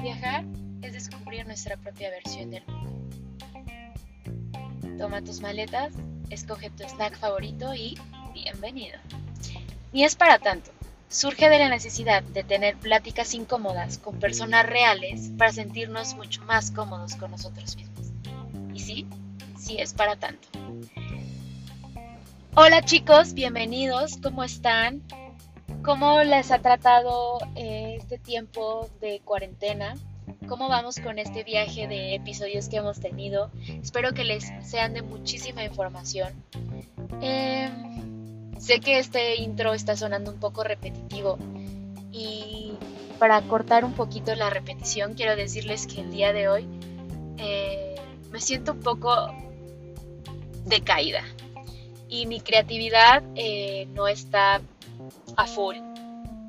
Viajar es descubrir nuestra propia versión del mundo. Toma tus maletas, escoge tu snack favorito y bienvenido. Ni es para tanto. Surge de la necesidad de tener pláticas incómodas con personas reales para sentirnos mucho más cómodos con nosotros mismos. Y sí, sí es para tanto. Hola chicos, bienvenidos, ¿cómo están? ¿Cómo les ha tratado eh, este tiempo de cuarentena? ¿Cómo vamos con este viaje de episodios que hemos tenido? Espero que les sean de muchísima información. Em, sé que este intro está sonando un poco repetitivo y para cortar un poquito la repetición quiero decirles que el día de hoy eh, me siento un poco decaída y mi creatividad eh, no está a full.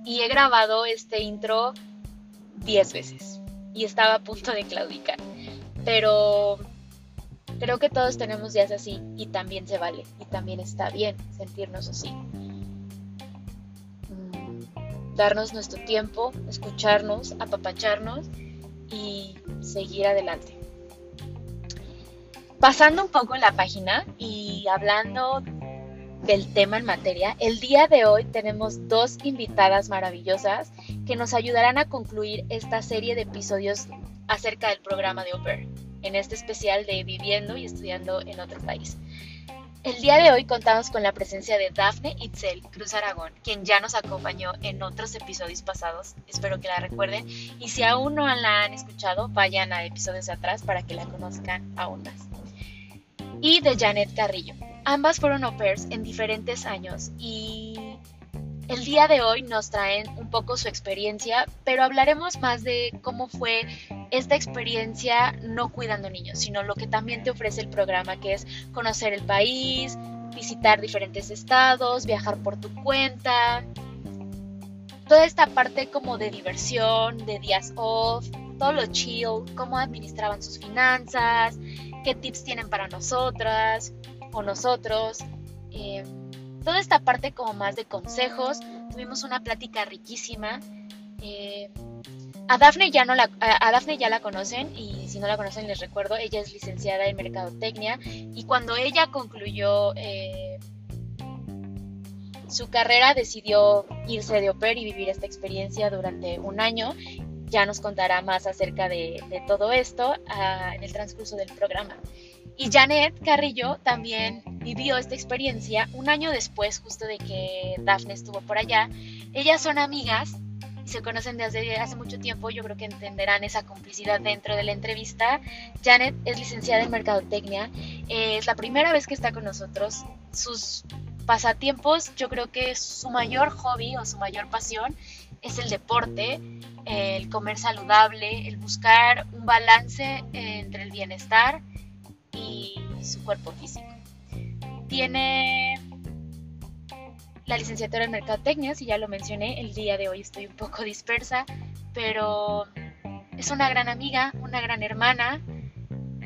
Y he grabado este intro 10 veces y estaba a punto de claudicar. Pero creo que todos tenemos días así y también se vale y también está bien sentirnos así. Mm, darnos nuestro tiempo, escucharnos, apapacharnos y seguir adelante. Pasando un poco la página y hablando del tema en materia, el día de hoy tenemos dos invitadas maravillosas que nos ayudarán a concluir esta serie de episodios acerca del programa de Au en este especial de viviendo y estudiando en otro país. El día de hoy contamos con la presencia de Dafne Itzel Cruz Aragón, quien ya nos acompañó en otros episodios pasados, espero que la recuerden, y si aún no la han escuchado, vayan a episodios atrás para que la conozcan aún más. Y de Janet Carrillo, Ambas fueron au pairs en diferentes años y el día de hoy nos traen un poco su experiencia, pero hablaremos más de cómo fue esta experiencia no cuidando niños, sino lo que también te ofrece el programa, que es conocer el país, visitar diferentes estados, viajar por tu cuenta, toda esta parte como de diversión, de días off, todo lo chill, cómo administraban sus finanzas, qué tips tienen para nosotras, nosotros. Eh, toda esta parte como más de consejos. Tuvimos una plática riquísima. Eh, a Dafne, ya no la, a ya la conocen y si no la conocen les recuerdo, ella es licenciada en Mercadotecnia y cuando ella concluyó eh, su carrera decidió irse de au y vivir esta experiencia durante un año. Ya nos contará más acerca de, todo esto ah, en el transcurso del programa. Y Janet Carrillo también vivió esta experiencia un año después, justo de que Daphne estuvo por allá. Ellas son amigas se conocen desde hace mucho tiempo. Yo creo que entenderán esa complicidad dentro de la entrevista. Janet es licenciada en Mercadotecnia. Es la primera vez que está con nosotros. Sus pasatiempos, yo creo que su mayor hobby o su mayor pasión es el deporte, el comer saludable, el buscar un balance entre el bienestar y su cuerpo físico. Tiene la licenciatura en Mercadotecnia, si ya lo mencioné, el día de hoy estoy un poco dispersa, pero es una gran amiga, una gran hermana,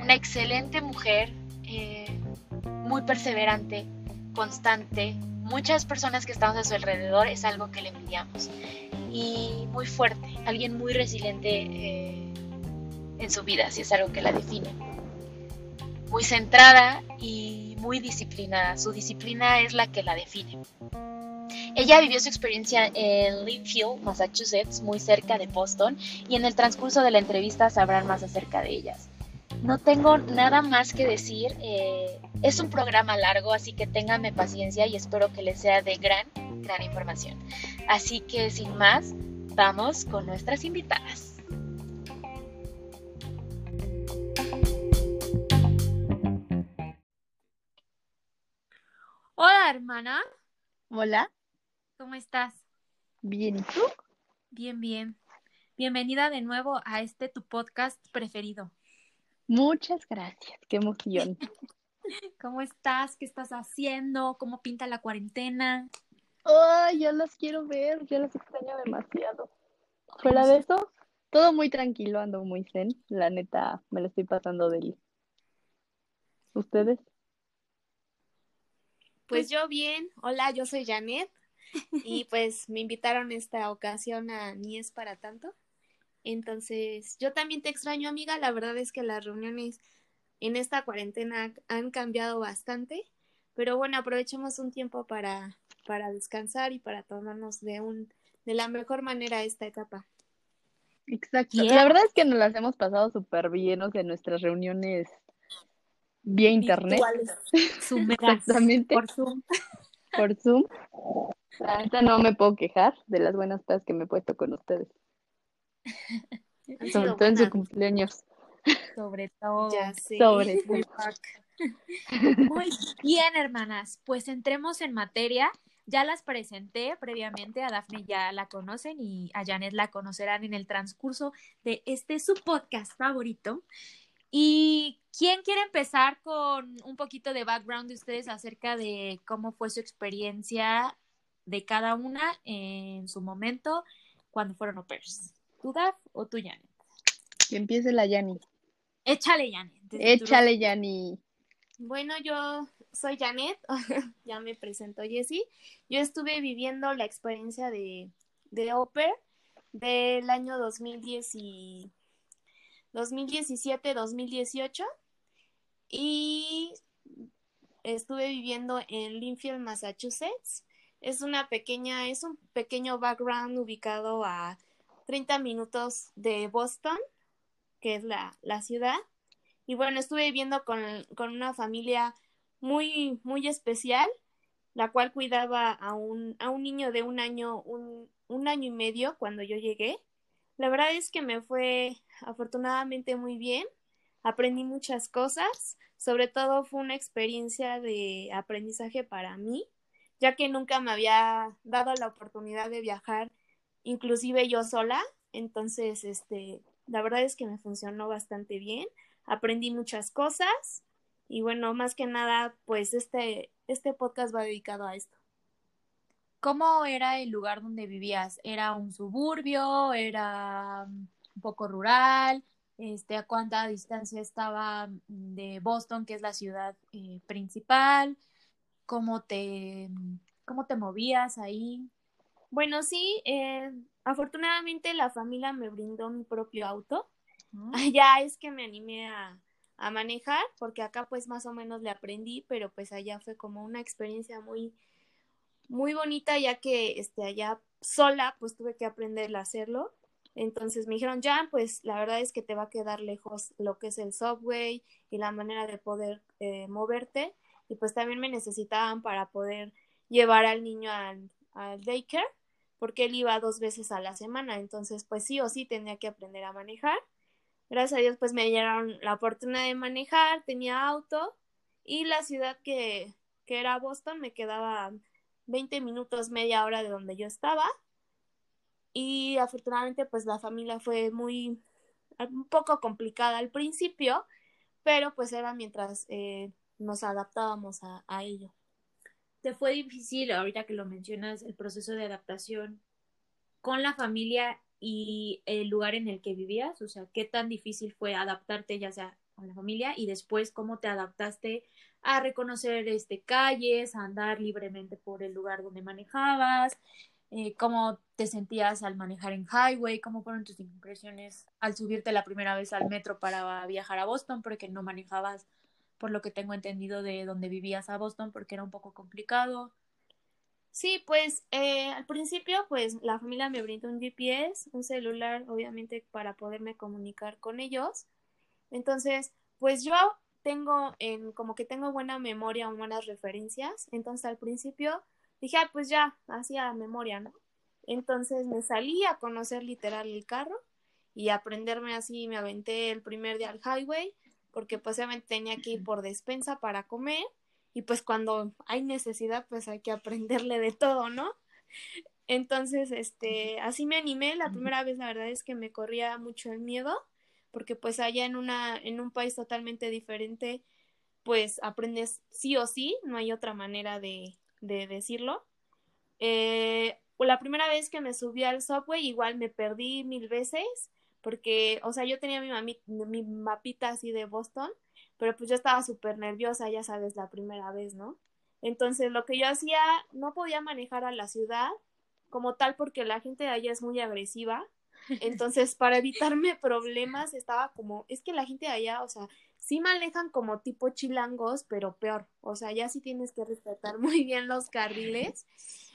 una excelente mujer, eh, muy perseverante, constante. Muchas personas que estamos a su alrededor es algo que le envidiamos. Y muy fuerte, alguien muy resiliente eh, en su vida, si es algo que la define muy centrada y muy disciplinada. Su disciplina es la que la define. Ella vivió su experiencia en Linfield, Massachusetts, muy cerca de Boston, y en el transcurso de la entrevista sabrán más acerca de ellas. No tengo nada más que decir, eh, es un programa largo, así que ténganme paciencia y espero que les sea de gran, gran información. Así que sin más, vamos con nuestras invitadas. Hola, hermana. Hola. ¿Cómo estás? Bien, ¿y tú? Bien, bien. Bienvenida de nuevo a este tu podcast preferido. Muchas gracias, qué emoción. ¿Cómo estás? ¿Qué estás haciendo? ¿Cómo pinta la cuarentena? Ay, ya las quiero ver, ya las extraño demasiado. Fuera de eso, todo muy tranquilo, ando muy zen. La neta, me lo estoy pasando de ¿Ustedes? Pues yo bien. Hola, yo soy Janet. y pues me invitaron esta ocasión a Ni es para tanto. Entonces, yo también te extraño, amiga. La verdad es que las reuniones en esta cuarentena han cambiado bastante, pero bueno, aprovechemos un tiempo para, para descansar y para tomarnos de un de la mejor manera esta etapa. Exacto. La verdad es que nos las hemos pasado súper bien, o sea, nuestras reuniones vía internet. Exactamente. Por Zoom. Por Zoom. Ahorita no me puedo quejar de las buenas cosas que me he puesto con ustedes. Sobre todo en su cumpleaños. Sobre todo. Ya sé. Sobre todo. Muy bien, hermanas. Pues entremos en materia. Ya las presenté previamente, a Dafne ya la conocen y a Janet la conocerán en el transcurso de este su podcast favorito. ¿Y quién quiere empezar con un poquito de background de ustedes acerca de cómo fue su experiencia de cada una en su momento cuando fueron au pairs? ¿Tú, Daf, o tú, Janet? Que empiece la Yani. Échale, Janet. Échale, Yani. Bueno, yo soy Janet, ya me presento Jessie. Yo estuve viviendo la experiencia de, de au pair del año 2010 y 2017-2018 y estuve viviendo en Linfield, Massachusetts. Es una pequeña, es un pequeño background ubicado a 30 minutos de Boston, que es la, la ciudad. Y bueno, estuve viviendo con, con una familia muy, muy especial, la cual cuidaba a un, a un niño de un año, un, un año y medio cuando yo llegué. La verdad es que me fue afortunadamente muy bien. Aprendí muchas cosas. Sobre todo fue una experiencia de aprendizaje para mí, ya que nunca me había dado la oportunidad de viajar, inclusive yo sola. Entonces, este, la verdad es que me funcionó bastante bien. Aprendí muchas cosas y bueno, más que nada, pues este, este podcast va dedicado a esto. ¿Cómo era el lugar donde vivías? ¿Era un suburbio? ¿Era un poco rural? Este, ¿A cuánta distancia estaba de Boston, que es la ciudad eh, principal? ¿Cómo te, ¿Cómo te movías ahí? Bueno, sí, eh, afortunadamente la familia me brindó mi propio auto. Ya es que me animé a, a manejar, porque acá pues más o menos le aprendí, pero pues allá fue como una experiencia muy, muy bonita, ya que este, allá sola pues tuve que aprender a hacerlo. Entonces me dijeron, ya, pues la verdad es que te va a quedar lejos lo que es el subway y la manera de poder eh, moverte. Y pues también me necesitaban para poder llevar al niño al, al daycare, porque él iba dos veces a la semana. Entonces, pues sí o sí tenía que aprender a manejar gracias a Dios pues me dieron la oportunidad de manejar, tenía auto y la ciudad que, que era Boston me quedaba 20 minutos, media hora de donde yo estaba y afortunadamente pues la familia fue muy un poco complicada al principio, pero pues era mientras eh, nos adaptábamos a, a ello. ¿Te fue difícil, ahorita que lo mencionas, el proceso de adaptación con la familia y el lugar en el que vivías, o sea, qué tan difícil fue adaptarte ya sea a la familia y después cómo te adaptaste a reconocer este calles, a andar libremente por el lugar donde manejabas, eh, cómo te sentías al manejar en highway, cómo fueron tus impresiones al subirte la primera vez al metro para viajar a Boston, porque no manejabas, por lo que tengo entendido, de donde vivías a Boston, porque era un poco complicado. Sí, pues eh, al principio pues la familia me brindó un GPS, un celular obviamente para poderme comunicar con ellos. Entonces, pues yo tengo en como que tengo buena memoria o buenas referencias. Entonces al principio dije, ah, pues ya, hacía memoria, ¿no? Entonces me salí a conocer literal el carro y aprenderme así, me aventé el primer día al highway porque pues obviamente tenía que ir por despensa para comer y pues cuando hay necesidad pues hay que aprenderle de todo, ¿no? Entonces, este, así me animé, la primera vez la verdad es que me corría mucho el miedo, porque pues allá en una, en un país totalmente diferente, pues aprendes sí o sí, no hay otra manera de, de decirlo. Eh, la primera vez que me subí al subway igual me perdí mil veces, porque, o sea, yo tenía mi, mi mapita así de Boston, pero pues yo estaba súper nerviosa, ya sabes, la primera vez, ¿no? Entonces, lo que yo hacía, no podía manejar a la ciudad como tal porque la gente de allá es muy agresiva. Entonces, para evitarme problemas, estaba como, es que la gente de allá, o sea, sí manejan como tipo chilangos, pero peor. O sea, ya sí tienes que respetar muy bien los carriles.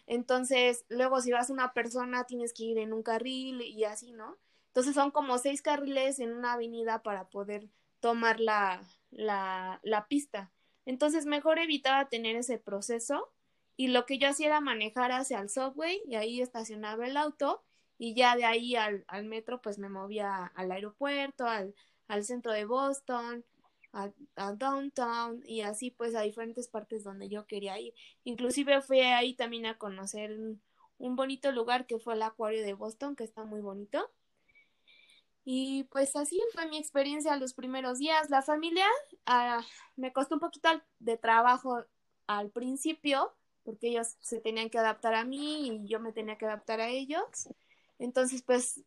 Entonces, luego si vas una persona, tienes que ir en un carril y así, ¿no? Entonces son como seis carriles en una avenida para poder tomar la, la, la pista. Entonces, mejor evitaba tener ese proceso y lo que yo hacía era manejar hacia el subway y ahí estacionaba el auto y ya de ahí al, al metro pues me movía al aeropuerto, al, al centro de Boston, a, downtown y así pues a diferentes partes donde yo quería ir. Inclusive fui ahí también a conocer un, bonito lugar que fue el acuario de Boston, que está muy bonito. Y pues así fue mi experiencia los primeros días. La familia ah, me costó un poquito de trabajo al principio, porque ellos se tenían que adaptar a mí y yo me tenía que adaptar a ellos. Entonces, pues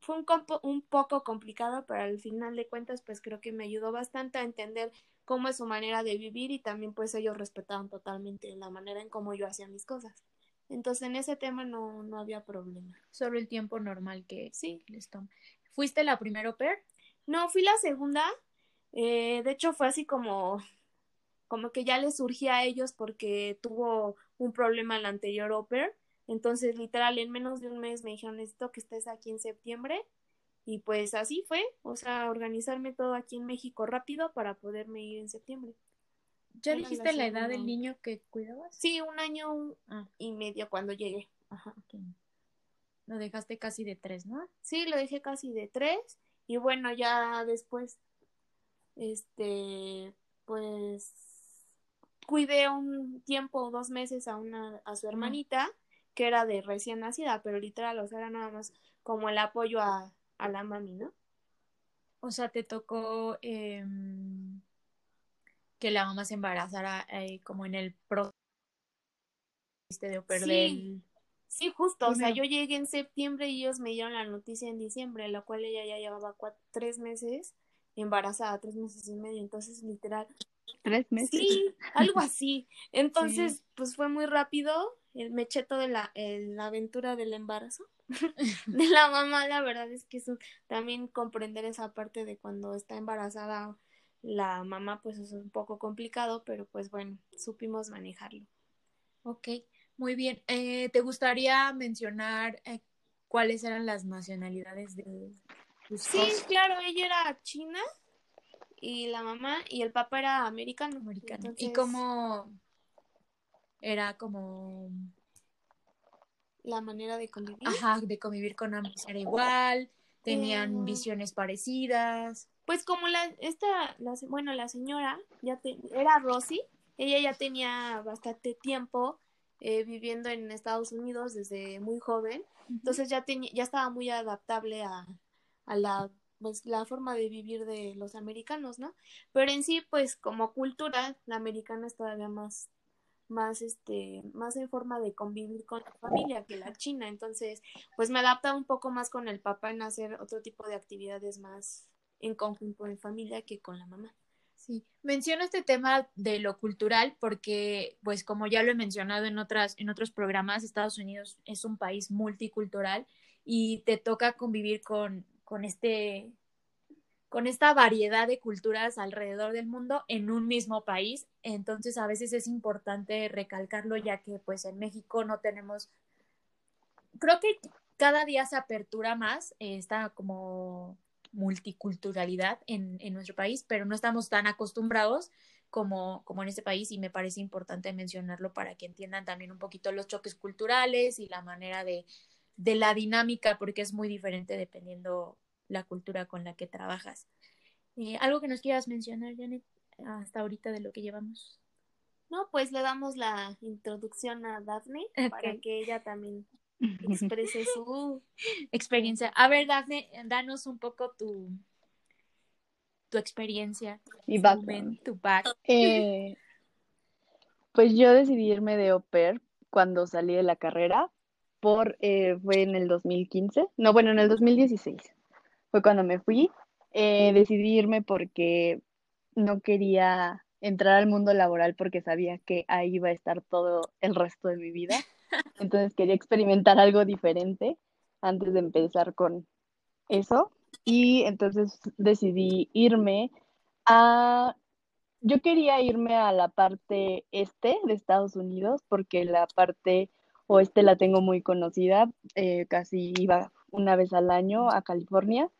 fue un, un poco complicado, pero al final de cuentas, pues creo que me ayudó bastante a entender cómo es su manera de vivir y también pues ellos respetaban totalmente la manera en cómo yo hacía mis cosas. Entonces en ese tema no, no había problema. Solo el tiempo normal que sí. les toma. ¿Fuiste la primera au pair? No, fui la segunda. Eh, de hecho fue así como como que ya les surgía a ellos porque tuvo un problema en la anterior au Entonces, literal, en menos de un mes me dijeron, necesito que estés aquí en septiembre. Y pues así fue, o sea, organizarme todo aquí en México rápido para poderme ir en septiembre. ¿Ya dijiste la, edad del niño que cuidabas? Sí, un año ah. y medio cuando llegué. Ajá. Lo dejaste casi de tres, ¿no? Sí, lo dejé casi de tres. Y bueno, ya después, este, pues cuidé un tiempo, dos meses a una, a su hermanita, que era de recién nacida, pero literal, o sea, era nada más como el apoyo a, a la mami, ¿no? O sea, te tocó eh, que la mamá se embarazara eh, como en el pro de perder sí. sí, justo, o sea, yo llegué en septiembre y ellos me dieron la noticia en diciembre, la cual ella ya llevaba cuatro, tres meses embarazada, tres meses y medio, entonces literal, tres meses. Sí, algo así. Entonces, pues fue muy rápido. Me eché toda la, la aventura del embarazo de la mamá. La verdad es que eso, también comprender esa parte de cuando está embarazada la mamá, pues es un poco complicado, pero pues bueno, supimos manejarlo. Ok, muy bien. Eh, ¿Te gustaría mencionar eh, cuáles eran las nacionalidades de Sí, claro, ella era china y la mamá y el papá era americano. americano. ¿Y cómo era como la manera de convivir? Ajá, de convivir con ambos era igual, tenían eh, visiones parecidas. Pues como la esta la, bueno, la señora ya era Rosy, ella ya tenía bastante tiempo eh, viviendo en Estados Unidos desde muy joven, entonces ya tenía ya estaba muy adaptable a, a la pues la forma de vivir de los americanos, ¿no? Pero en sí, pues como cultura, la americana es todavía más más este más en forma de convivir con la familia que la china. Entonces pues me adapta un poco más con el papá en hacer otro tipo de actividades más en conjunto en familia que con la mamá. Sí menciono este tema de lo cultural porque pues como ya lo he mencionado en otras en otros programas Estados Unidos es un país multicultural y te toca convivir con con este con esta variedad de culturas alrededor del mundo en un mismo país. Entonces, a veces es importante recalcarlo, ya que pues en México no tenemos, creo que cada día se apertura más esta como multiculturalidad en, en, nuestro país, pero no estamos tan acostumbrados como, como en este país y me parece importante mencionarlo para que entiendan también un poquito los choques culturales y la manera de, de la dinámica, porque es muy diferente dependiendo la cultura con la que trabajas. Eh, ¿Algo que nos quieras mencionar, Janet, hasta ahorita de lo que llevamos? No, pues le damos la introducción a Daphne para que ella también exprese su experiencia. A ver, Daphne, danos un poco tu, tu experiencia. Y background. Tu back. Eh, pues yo decidí irme de au pair cuando salí de la carrera por, eh, fue en el 2015, no, bueno, en el 2016 fue cuando me fui. Eh, decidí irme porque no quería entrar al mundo laboral porque sabía que ahí iba a estar todo el resto de mi vida. Entonces quería experimentar algo diferente antes de empezar con eso. Y entonces decidí irme a... Yo quería irme a la parte este de Estados Unidos porque la parte oeste la tengo muy conocida. Eh, casi iba una vez al año a California.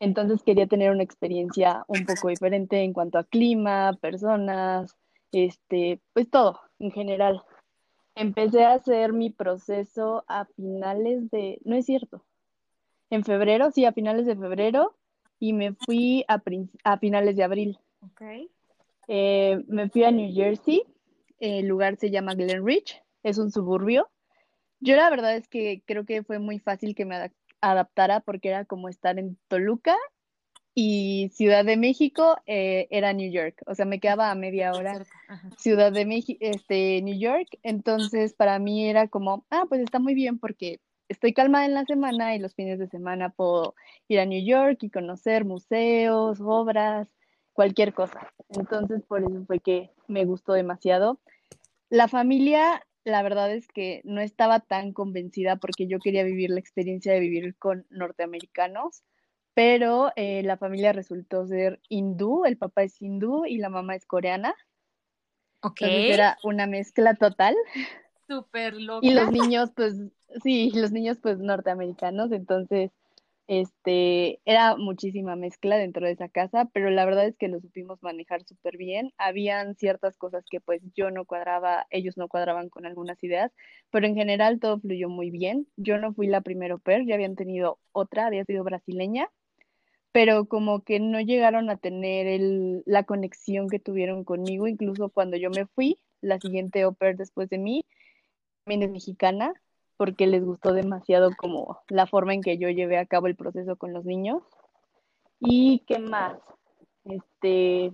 Entonces quería tener una experiencia un poco diferente en cuanto a clima, personas, este, pues todo en general. Empecé a hacer mi proceso a finales de, no es cierto, en febrero, sí, a finales de febrero, y me fui a, a finales de abril. Okay. Eh, me fui a New Jersey, el lugar se llama Glen Ridge, es un suburbio. Yo la verdad es que creo que fue muy fácil que me adaptara porque era como estar en Toluca y Ciudad de México eh, era New York, o sea, me quedaba a media hora Ciudad de México, este, New York, entonces para mí era como, ah, pues está muy bien porque estoy calmada en la semana y los fines de semana puedo ir a New York y conocer museos, obras, cualquier cosa. Entonces, por eso fue que me gustó demasiado. La familia, la verdad es que no estaba tan convencida porque yo quería vivir la experiencia de vivir con norteamericanos, pero eh, la familia resultó ser hindú, el papá es hindú y la mamá es coreana. Ok. Entonces era una mezcla total. Súper loca. Y los niños, pues, sí, los niños, pues, norteamericanos, entonces, este, era muchísima mezcla dentro de esa casa, pero la verdad es que lo supimos manejar súper bien. Habían ciertas cosas que, pues, yo no cuadraba, ellos no cuadraban con algunas ideas, pero en general todo fluyó muy bien. Yo no fui la primera per, ya habían tenido otra, había sido brasileña, pero como que no llegaron a tener la conexión que tuvieron conmigo, incluso cuando yo me fui, la siguiente au después de mí, también es mexicana, porque les gustó demasiado como la forma en que yo llevé a cabo el proceso con los niños. ¿Y qué más? Este,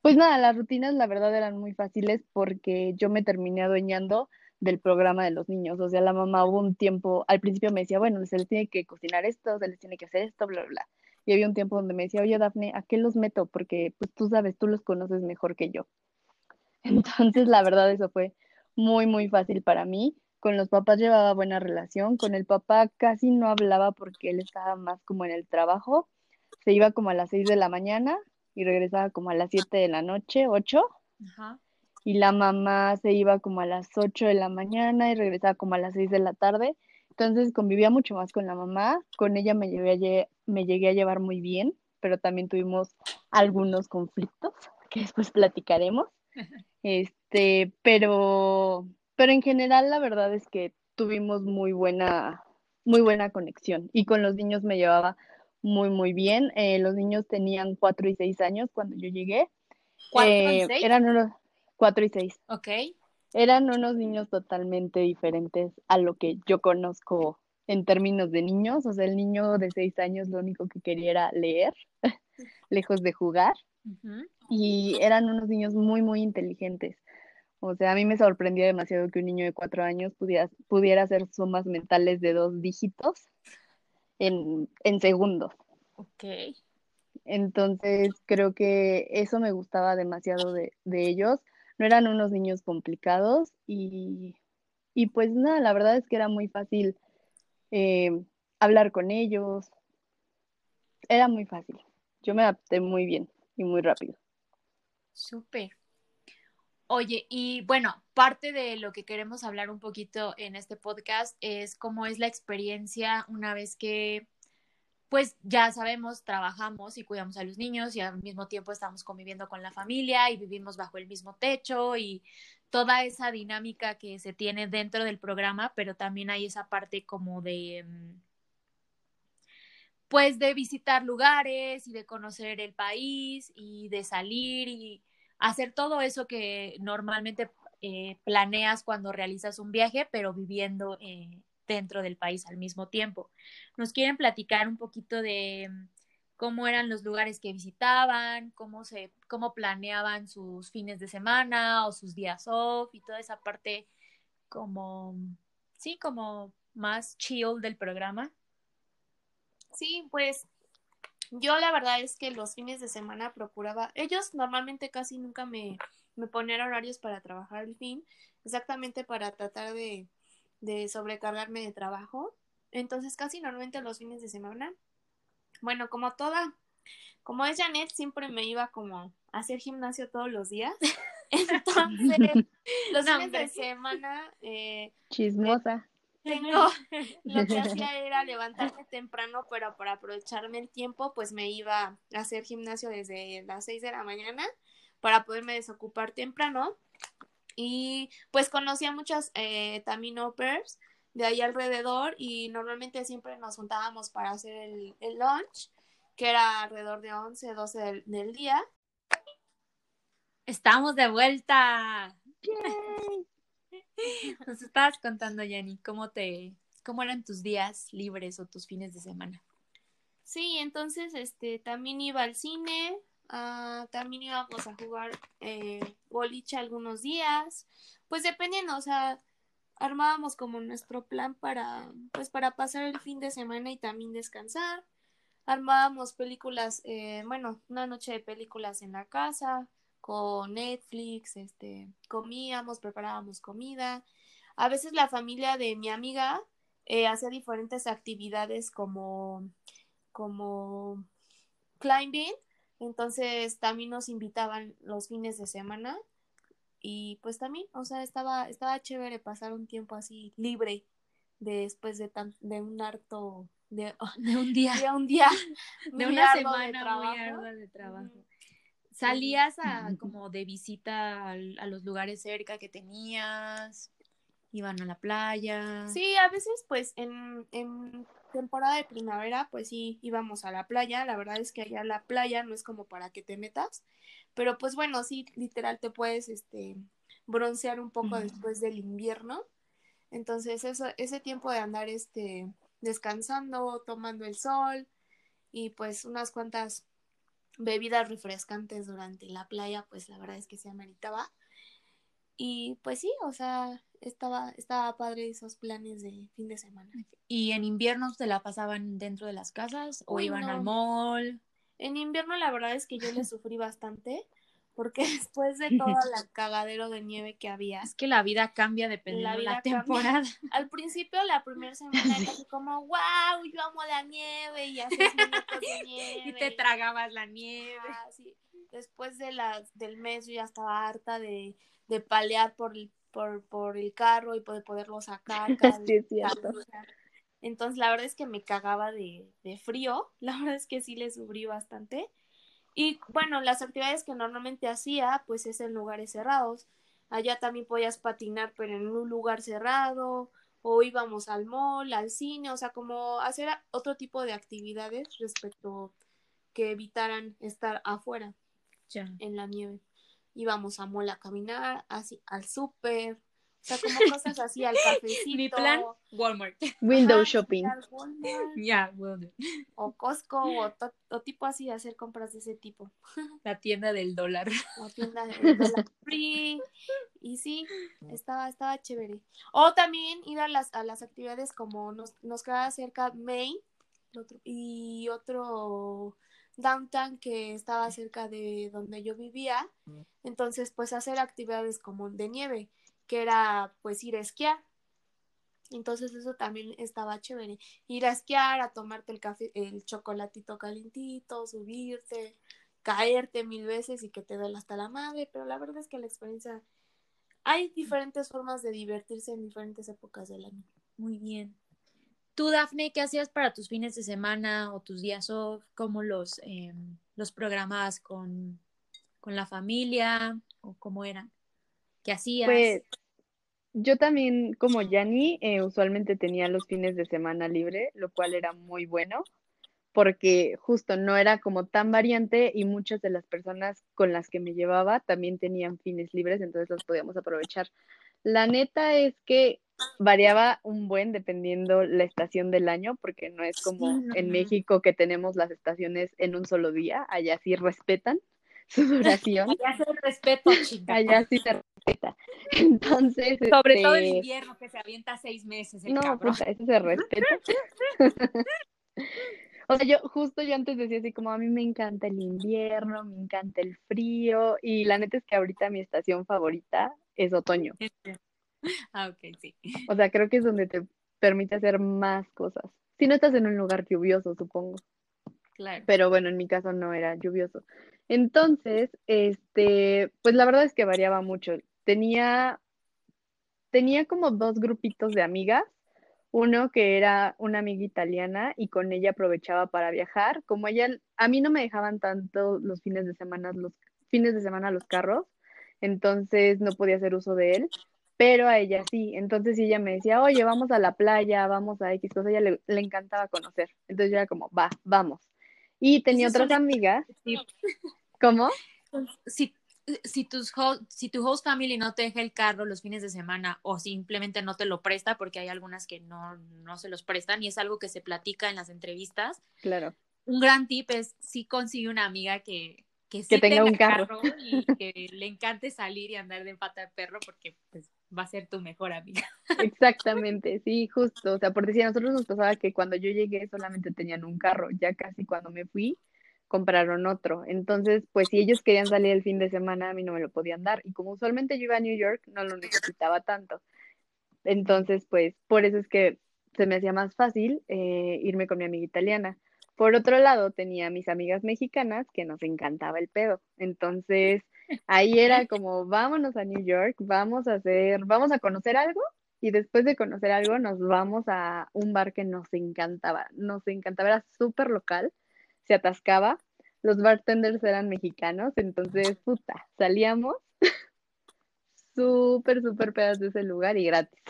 pues nada, las rutinas la verdad eran muy fáciles porque yo me terminé adueñando del programa de los niños. O sea, la mamá hubo un tiempo, al principio me decía, bueno, se les tiene que cocinar esto, se les tiene que hacer esto, bla, bla. Y había un tiempo donde me decía, oye, Dafne, ¿a qué los meto? Porque pues tú sabes, tú los conoces mejor que yo. Entonces, la verdad, eso fue muy, muy fácil para mí. Con los papás llevaba buena relación. Con el papá casi no hablaba porque él estaba más como en el trabajo. Se iba como a las 6 de la mañana y regresaba como a las 7 de la noche, 8. Y la mamá se iba como a las 8 de la mañana y regresaba como a las 6 de la tarde. Entonces convivía mucho más con la mamá. Con ella me, llevé a me llegué a llevar muy bien, pero también tuvimos algunos conflictos que después platicaremos. Este, pero, pero en general la verdad es que tuvimos muy buena, muy buena conexión y con los niños me llevaba muy, muy bien. Eh, los niños tenían cuatro y seis años cuando yo llegué. ¿Cuatro y eh, seis? Eran unos cuatro y seis. Ok. Eran unos niños totalmente diferentes a lo que yo conozco en términos de niños. O sea, el niño de seis años lo único que quería era leer, lejos de jugar. Y eran unos niños muy, muy inteligentes. O sea, a mí me sorprendía demasiado que un niño de cuatro años pudiera, pudiera hacer sumas mentales de dos dígitos en, en segundos. Ok. Entonces, creo que eso me gustaba demasiado de, de ellos. No eran unos niños complicados y, y pues nada, la verdad es que era muy fácil eh, hablar con ellos. Era muy fácil. Yo me adapté muy bien y muy rápido. Súper. Oye, y bueno, parte de lo que queremos hablar un poquito en este podcast es cómo es la experiencia una vez que, pues ya sabemos, trabajamos y cuidamos a los niños y al mismo tiempo estamos conviviendo con la familia y vivimos bajo el mismo techo y toda esa dinámica que se tiene dentro del programa, pero también hay esa parte como de, mm, pues de visitar lugares y de conocer el país y de salir y hacer todo eso que normalmente eh, planeas cuando realizas un viaje, pero viviendo eh, dentro del país al mismo tiempo. ¿Nos quieren platicar un poquito de mm, cómo eran los lugares que visitaban, cómo se, cómo planeaban sus fines de semana o sus días off y toda esa parte como, sí, como más chill del programa. Sí, pues yo la verdad es que los fines de semana procuraba, ellos normalmente casi nunca me, me ponían horarios para trabajar el fin, exactamente para tratar de, de sobrecargarme de trabajo. Entonces casi normalmente los fines de semana, bueno, como toda, como es Janet, siempre me iba como a hacer gimnasio todos los días. Entonces, los fines de semana... Eh, Chismosa. Tengo, lo que hacía era levantarme temprano, pero para aprovecharme el tiempo, pues me iba a hacer gimnasio desde las 6 de la mañana para poderme desocupar temprano. Y pues conocí a muchas eh, también de ahí alrededor y normalmente siempre nos juntábamos para hacer el, el lunch, que era alrededor de 11, 12 del, del día. Estamos de vuelta. Nos estabas contando, Jenny, cómo te, cómo eran tus días libres o tus fines de semana. Sí, entonces, este, también iba al cine, uh, también íbamos a jugar eh, boliche algunos días, pues dependiendo, o sea, armábamos como nuestro plan para, pues, para pasar el fin de semana y también descansar. Armábamos películas, eh, bueno, una noche de películas en la casa, con Netflix, este, comíamos, preparábamos comida. A veces la familia de mi amiga eh, hacía diferentes actividades como, como climbing, entonces también nos invitaban los fines de semana. Y pues también, o sea, estaba, estaba chévere pasar un tiempo así libre después de, tan, de un harto de, un día. de un día de una semana muy ardua de trabajo ¿Salías a como de visita a los lugares cerca que tenías? ¿Iban a la playa? Sí, a veces pues en, en temporada de primavera pues sí íbamos a la playa. La verdad es que allá la playa no es como para que te metas. Pero pues bueno, sí, literal te puedes este broncear un poco después del invierno. Entonces eso, ese tiempo de andar este descansando, tomando el sol y pues unas cuantas bebidas refrescantes durante la playa, pues la verdad es que se ameritaba. Y pues sí, o sea, estaba, estaba padre esos planes de fin de semana. ¿Y en invierno se la pasaban dentro de las casas o iban al mall? En invierno la verdad es que yo le sufrí bastante porque después de todo el cagadero de nieve que había. Es que la vida cambia dependiendo de la, temporada. Al principio, la primera semana, era como, wow, yo amo la nieve y hacías de nieve. Y te tragabas la nieve. Después de las, del mes yo ya estaba harta de, de palear por el, por, por el carro y poder poderlo sacar. Entonces, la verdad es que me cagaba de, de frío. La verdad es que sí le sufrí bastante. Y bueno, las actividades que normalmente hacía, pues es en lugares cerrados. Allá también podías patinar, pero en un lugar cerrado, o íbamos al mall, al cine, o sea, como hacer otro tipo de actividades respecto que evitaran estar afuera en la nieve. Íbamos a mall a caminar, así al súper, o sea, como cosas así al cafecito. Mi plan, Walmart. Window shopping. Ya, O Costco o, tipo así de hacer compras de ese tipo. La tienda del dólar. La tienda del dólar free. Y sí, estaba, estaba chévere. O también ir a las, a las actividades como nos, nos queda cerca Main y otro downtown que estaba cerca de donde yo vivía. Entonces, pues hacer actividades como de nieve que era pues ir a esquiar. Entonces eso también estaba chévere. Ir a esquiar, a tomarte el café, el chocolatito calentito, subirte, caerte mil veces y que te duele hasta la madre, pero la verdad es que la experiencia hay diferentes formas de divertirse en diferentes épocas del año. Muy bien. Tú, Dafne, ¿qué hacías para tus fines de semana o tus días off? ¿Cómo los, eh, los programas con, con la familia o cómo eran? ¿Qué hacías? Pues yo también, como Yanni, eh, usualmente tenía los fines de semana libre, lo cual era muy bueno, porque justo no era como tan variante y muchas de las personas con las que me llevaba también tenían fines libres, entonces los podíamos aprovechar. La neta es que variaba un buen dependiendo la estación del año, porque no es como en México que tenemos las estaciones en un solo día, allá sí respetan su duración. Allá se respeta, chica. Allá sí se respeta. Entonces. Sobre todo en este, invierno, que se avienta seis meses. no, cabrón. eso se respeta. O sea, yo justo yo antes decía así como a mí me encanta el invierno, me encanta el frío y la neta es que ahorita mi estación favorita es otoño. Ah, ok, sí. O sea, creo que es donde te permite hacer más cosas. Si no estás en un lugar lluvioso, supongo. Claro. Pero bueno, en mi caso no era lluvioso. Entonces, este, pues la verdad es que variaba mucho. Tenía, tenía como dos grupitos de amigas. Uno que era una amiga italiana y con ella aprovechaba para viajar. Como ella, a mí no me dejaban tanto los fines de semana, los fines de semana los carros, entonces no podía hacer uso de él pero a ella sí. Entonces ella me decía, oye, vamos a la playa, vamos a X cosa, ella le, encantaba conocer. Entonces yo era como, va, vamos. Y tenía otras amigas. ¿Cómo? Si, si, tus si tu host family no te deja el carro los fines de semana o simplemente no te lo presta, porque hay algunas que no, no se los prestan y es algo que se platica en las entrevistas. Claro. Un gran tip es si consigue una amiga que, que, tenga, un carro. y que le encante salir y andar de pata de perro porque pues va a ser tu mejor amiga. Exactamente, sí, justo. O sea, por decir, a nosotros nos pasaba que cuando yo llegué solamente tenían un carro, ya casi cuando me fui compraron otro. Entonces, pues si ellos querían salir el fin de semana, a mí no me lo podían dar. Y como usualmente yo iba a New York, no lo necesitaba tanto. Entonces, pues por eso es que se me hacía más fácil eh, irme con mi amiga italiana. Por otro lado, tenía mis amigas mexicanas que nos encantaba el pedo. Entonces, ahí era como, vámonos a New York, vamos a hacer, vamos a conocer algo y después de conocer algo nos vamos a un bar que nos encantaba, nos encantaba, era súper local, se atascaba, los bartenders eran mexicanos, entonces, puta, salíamos súper, súper pedas de ese lugar y gratis.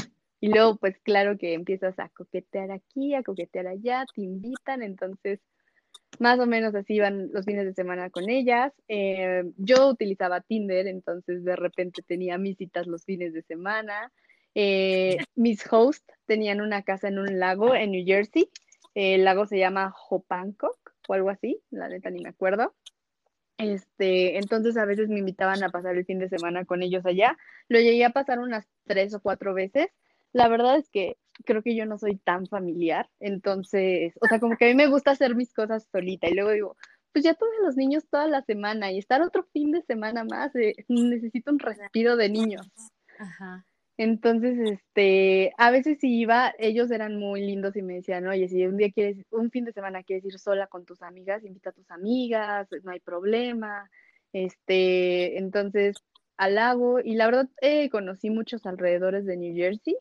Y luego, pues claro que empiezas a coquetear aquí, a coquetear allá, te invitan, entonces más o menos así iban los fines de semana con ellas. Eh, yo utilizaba Tinder, entonces de repente tenía mis citas los fines de semana. Eh, mis hosts tenían una casa en un lago en New Jersey. el lago se llama Hopancock o algo así, la neta ni me acuerdo. Este, entonces a veces me invitaban a pasar el fin de semana con ellos allá. Lo llegué a pasar unas tres o cuatro veces la verdad es que creo que yo no soy tan familiar, entonces, o sea, como que a mí me gusta hacer mis cosas solita y luego digo, pues ya tuve los niños toda la semana y estar otro fin de semana más, eh, necesito un respiro de niños. Ajá. Entonces, este, a veces si iba, ellos eran muy lindos y me decían, oye, si un día quieres, un fin de semana quieres ir sola con tus amigas, invita a tus amigas, no hay problema. Este, entonces, al lago, y la verdad, eh, conocí muchos alrededores de New Jersey,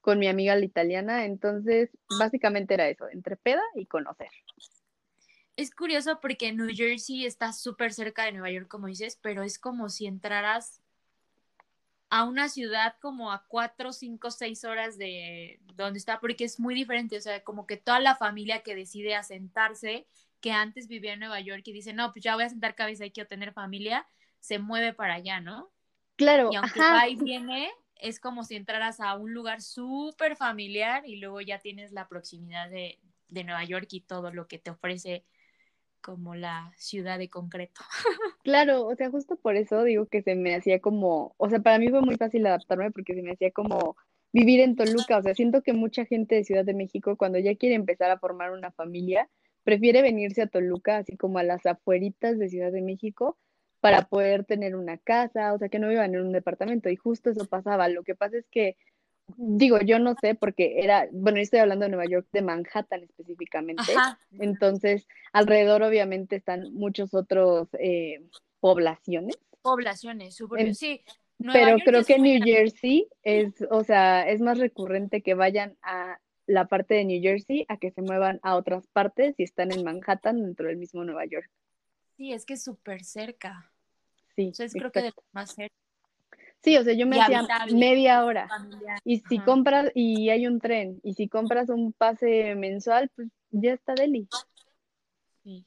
con mi amiga la italiana, entonces básicamente era eso, entre peda y conocer. Es curioso porque New Jersey está súper cerca de Nueva York, como dices, pero es como si entraras a una ciudad como a cuatro, cinco, seis horas de donde está, porque es muy diferente, o sea, como que toda la familia que decide asentarse, que antes vivía en Nueva York y dice, no, pues ya voy a sentar cabeza y quiero tener familia, se mueve para allá, ¿no? Claro. Y aunque va y viene, es como si entraras a un lugar súper familiar y luego ya tienes la proximidad de, Nueva York y todo lo que te ofrece como la ciudad de concreto. Claro, o sea, justo por eso digo que se me hacía como, o sea, para mí fue muy fácil adaptarme porque se me hacía como vivir en Toluca, o sea, siento que mucha gente de Ciudad de México cuando ya quiere empezar a formar una familia, prefiere venirse a Toluca, así como a las afueritas de Ciudad de México, para poder tener una casa, o sea, que no vivan en un departamento. Y justo eso pasaba. Lo que pasa es que, digo, yo no sé, porque era, bueno, yo estoy hablando de Nueva York, de Manhattan específicamente. Entonces, alrededor obviamente están muchos otros eh, poblaciones. Poblaciones, sí. pero creo que New Jersey es, o sea, es más recurrente que vayan a la parte de New Jersey a que se muevan a otras partes y están en Manhattan dentro del mismo Nueva York. Sí, es que es súper cerca. Sí. O creo que de más cerca. Sí, o sea, yo me hacía media hora. Y si compras, y hay un tren, y si compras un pase mensual, pues ya está Delhi. Sí.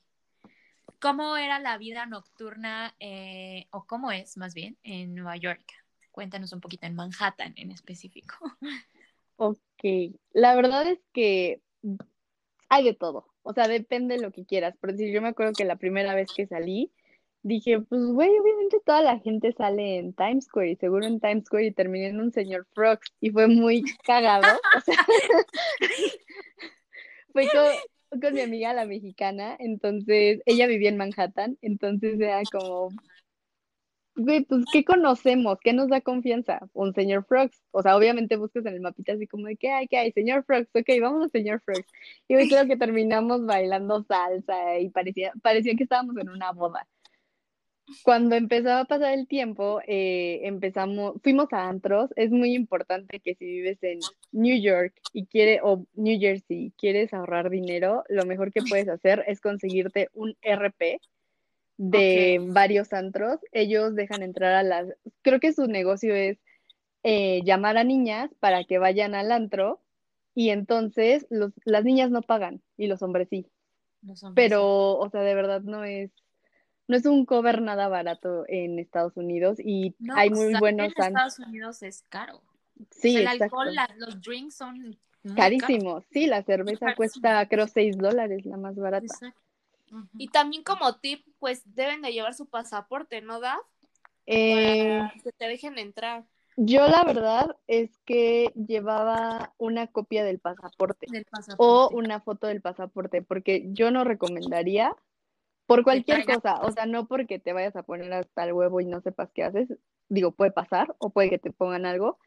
¿Cómo era la vida nocturna, eh, o cómo es más bien, en Nueva York? Cuéntanos un poquito, en Manhattan en específico. Ok, la verdad es que hay de todo. O sea, depende de lo que quieras. Por decir, yo me acuerdo que la primera vez que salí, dije, pues, güey, obviamente toda la gente sale en Times Square y seguro en Times Square y terminé en un señor Frogs y fue muy cagado. O sea, fue, con mi amiga la mexicana, entonces ella vivía en Manhattan, entonces era como, güey, pues, ¿qué conocemos? ¿Qué nos da confianza? Un señor Frogs. O sea, obviamente buscas en el mapita así como de, ¿qué hay? ¿Qué hay? Señor Frogs, ok, vamos a señor Frogs. Y hoy creo que terminamos bailando salsa y parecía, parecía que estábamos en una boda. Cuando empezaba a pasar el tiempo, eh, empezamos, fuimos a antros. Es muy importante que si vives en New York y quiere, o New Jersey, quieres ahorrar dinero, lo mejor que puedes hacer es conseguirte un RP, de varios antros. Ellos dejan entrar a las, creo que su negocio es eh, llamar a niñas para que vayan al antro y entonces los, las niñas no pagan y los hombres sí. Pero, o sea, de verdad no es, no es un cover nada barato en Estados Unidos y hay muy buenos antros. En Estados Unidos es caro. Sí, el alcohol, los drinks son carísimos. Sí, la cerveza cuesta creo 6 dólares, la más barata. Exacto. Y también como tip, pues deben de llevar su pasaporte, ¿no, da? Eh, para que te dejen entrar. Yo la verdad es que llevaba una copia del pasaporte, o una foto del pasaporte, porque yo no recomendaría por cualquier cosa, o sea, no porque te vayas a poner hasta el huevo y no sepas qué haces, digo, puede pasar o puede que te pongan algo,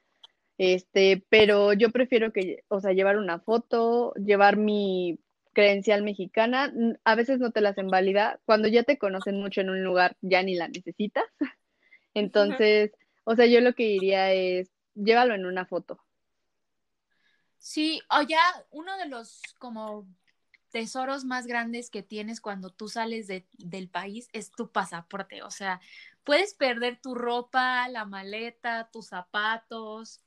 este, pero yo prefiero que, o sea, llevar una foto, llevar mi credencial mexicana, a veces no te la hacen válida. Cuando ya te conocen mucho en un lugar, ya ni la necesitas. Entonces, o sea, yo lo que diría es, llévalo en una foto. Sí, o ya uno de los como tesoros más grandes que tienes cuando tú sales del país es tu pasaporte. O sea, puedes perder tu ropa, la maleta, tus zapatos,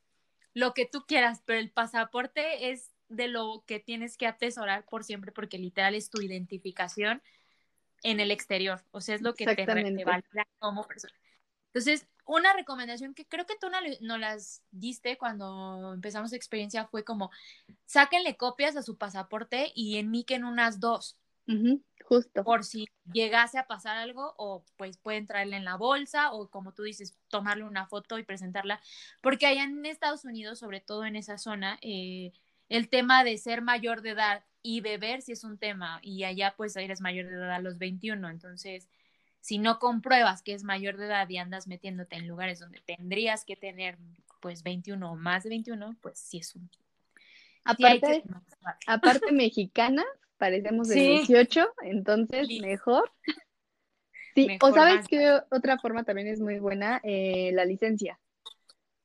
lo que tú quieras, pero el pasaporte es de lo que tienes que atesorar por siempre, porque literal es tu identificación en el exterior, o sea, es lo que te, te valida como persona. Entonces, una recomendación que creo que tú no, las diste cuando empezamos experiencia fue como, sáquenle copias a su pasaporte y enmiquen unas dos. justo. Por si llegase a pasar algo, o pues pueden traerla en la bolsa, o como tú dices, tomarle una foto y presentarla. Porque allá en Estados Unidos, sobre todo en esa zona, eh, el tema de ser mayor de edad y beber sí es un tema, y allá pues eres mayor de edad a los 21, entonces si no compruebas que es mayor de edad y andas metiéndote en lugares donde tendrías que tener pues 21 o más de 21, pues sí es un... Aparte, aparte mexicana, parecemos de 18, entonces mejor. Sí, o sabes que otra forma también es muy buena, eh, la licencia.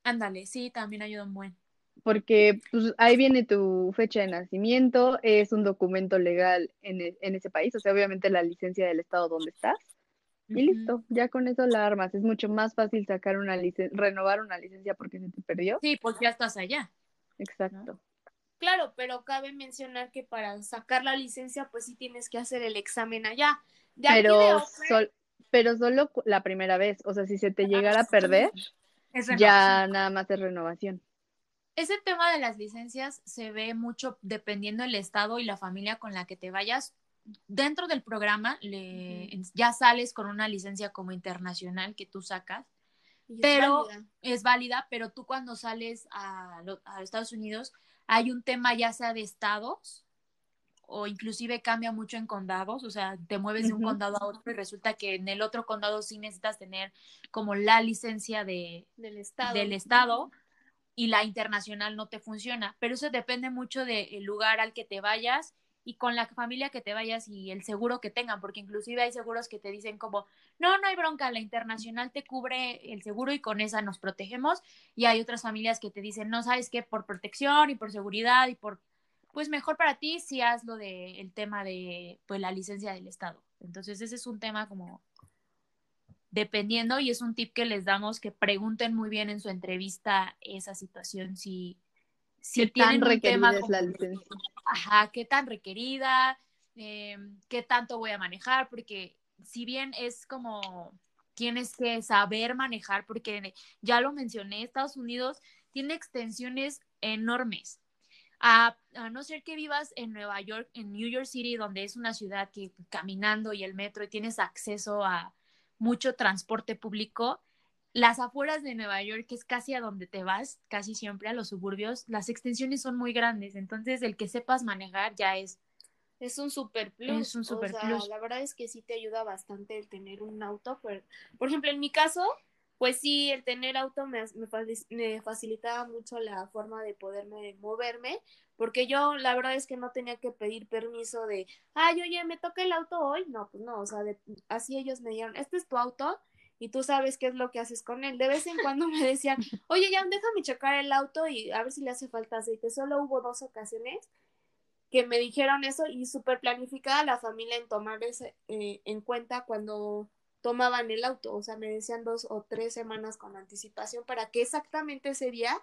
Ándale, sí, también ayuda un buen porque pues, ahí viene tu fecha de nacimiento, es un documento legal en, e, en ese país, o sea, obviamente la licencia del estado donde estás, y listo, ya con eso la armas. Es mucho más fácil sacar una licencia, renovar una licencia porque se te perdió. Sí, porque ya estás allá. Exacto. Claro, pero cabe mencionar que para sacar la licencia, pues sí tienes que hacer el examen allá. pero, pero solo la primera vez, o sea, si se te ah, llegara a perder, ya nada más es renovación ese tema de las licencias se ve mucho dependiendo del estado y la familia con la que te vayas. Dentro del programa ya sales con una licencia como internacional que tú sacas, pero es válida. pero tú cuando sales a, Estados Unidos hay un tema ya sea de estados o inclusive cambia mucho en condados, o sea, te mueves de un condado a otro y resulta que en el otro condado sí necesitas tener como la licencia de, del estado. Del estado y la internacional no te funciona, pero eso depende mucho del lugar al que te vayas y con la familia que te vayas y el seguro que tengan, porque inclusive hay seguros que te dicen como, no, no hay bronca, la internacional te cubre el seguro y con esa nos protegemos, y hay otras familias que te dicen, no, sabes qué, por protección y por seguridad y por, pues mejor para ti si hazlo del el tema de, pues la licencia del Estado. Entonces ese es un tema como dependiendo, y es un tip que les damos, que pregunten muy bien en su entrevista esa situación, si, si ¿Qué tan requerida es la licencia? Ajá, qué tan requerida, em, qué tanto voy a manejar, porque si bien es como tienes que saber manejar, porque ya lo mencioné, Estados Unidos tiene extensiones enormes. A, a, no ser que vivas en Nueva York, en New York City, donde es una ciudad que caminando y el metro y tienes acceso a mucho transporte público. Las afueras de Nueva York, que es casi a donde te vas, casi siempre a los suburbios, las extensiones son muy grandes, entonces el que sepas manejar ya es es un super plus. Es un super plus. La verdad es que sí te ayuda bastante el tener un auto. Por, por ejemplo, en mi caso, pues sí, el tener auto me, me, facilitaba mucho la forma de poderme moverme, porque yo la verdad es que no tenía que pedir permiso de, ay, oye, me toca el auto hoy. No, pues no, o sea, así ellos me dieron, este es tu auto y tú sabes qué es lo que haces con él. De vez en cuando me decían, oye, ya déjame checar el auto y a ver si le hace falta aceite. Solo hubo dos ocasiones que me dijeron eso y súper planificada la familia en tomar ese, eh, en cuenta cuando tomaban el auto, o sea, me decían dos o tres semanas con anticipación para que exactamente ese día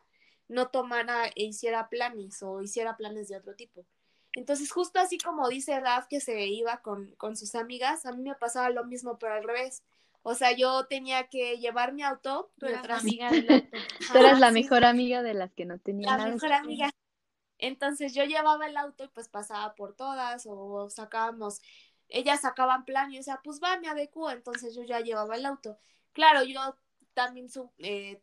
no tomara e hiciera planes o hiciera planes de otro tipo. Entonces, justo así como dice Raf que se iba con, con sus amigas, a mí me pasaba lo mismo, pero al revés. O sea, yo tenía que llevar mi auto. Tú eras la amiga del auto. Tú eras la mejor amiga de las que no tenían La mejor amiga. Entonces yo llevaba el auto y pues pasaba por todas o sacábamos ellas sacaban plan y yo decía, pues va, me adecuo, entonces yo ya llevaba el auto. Claro, yo también eh,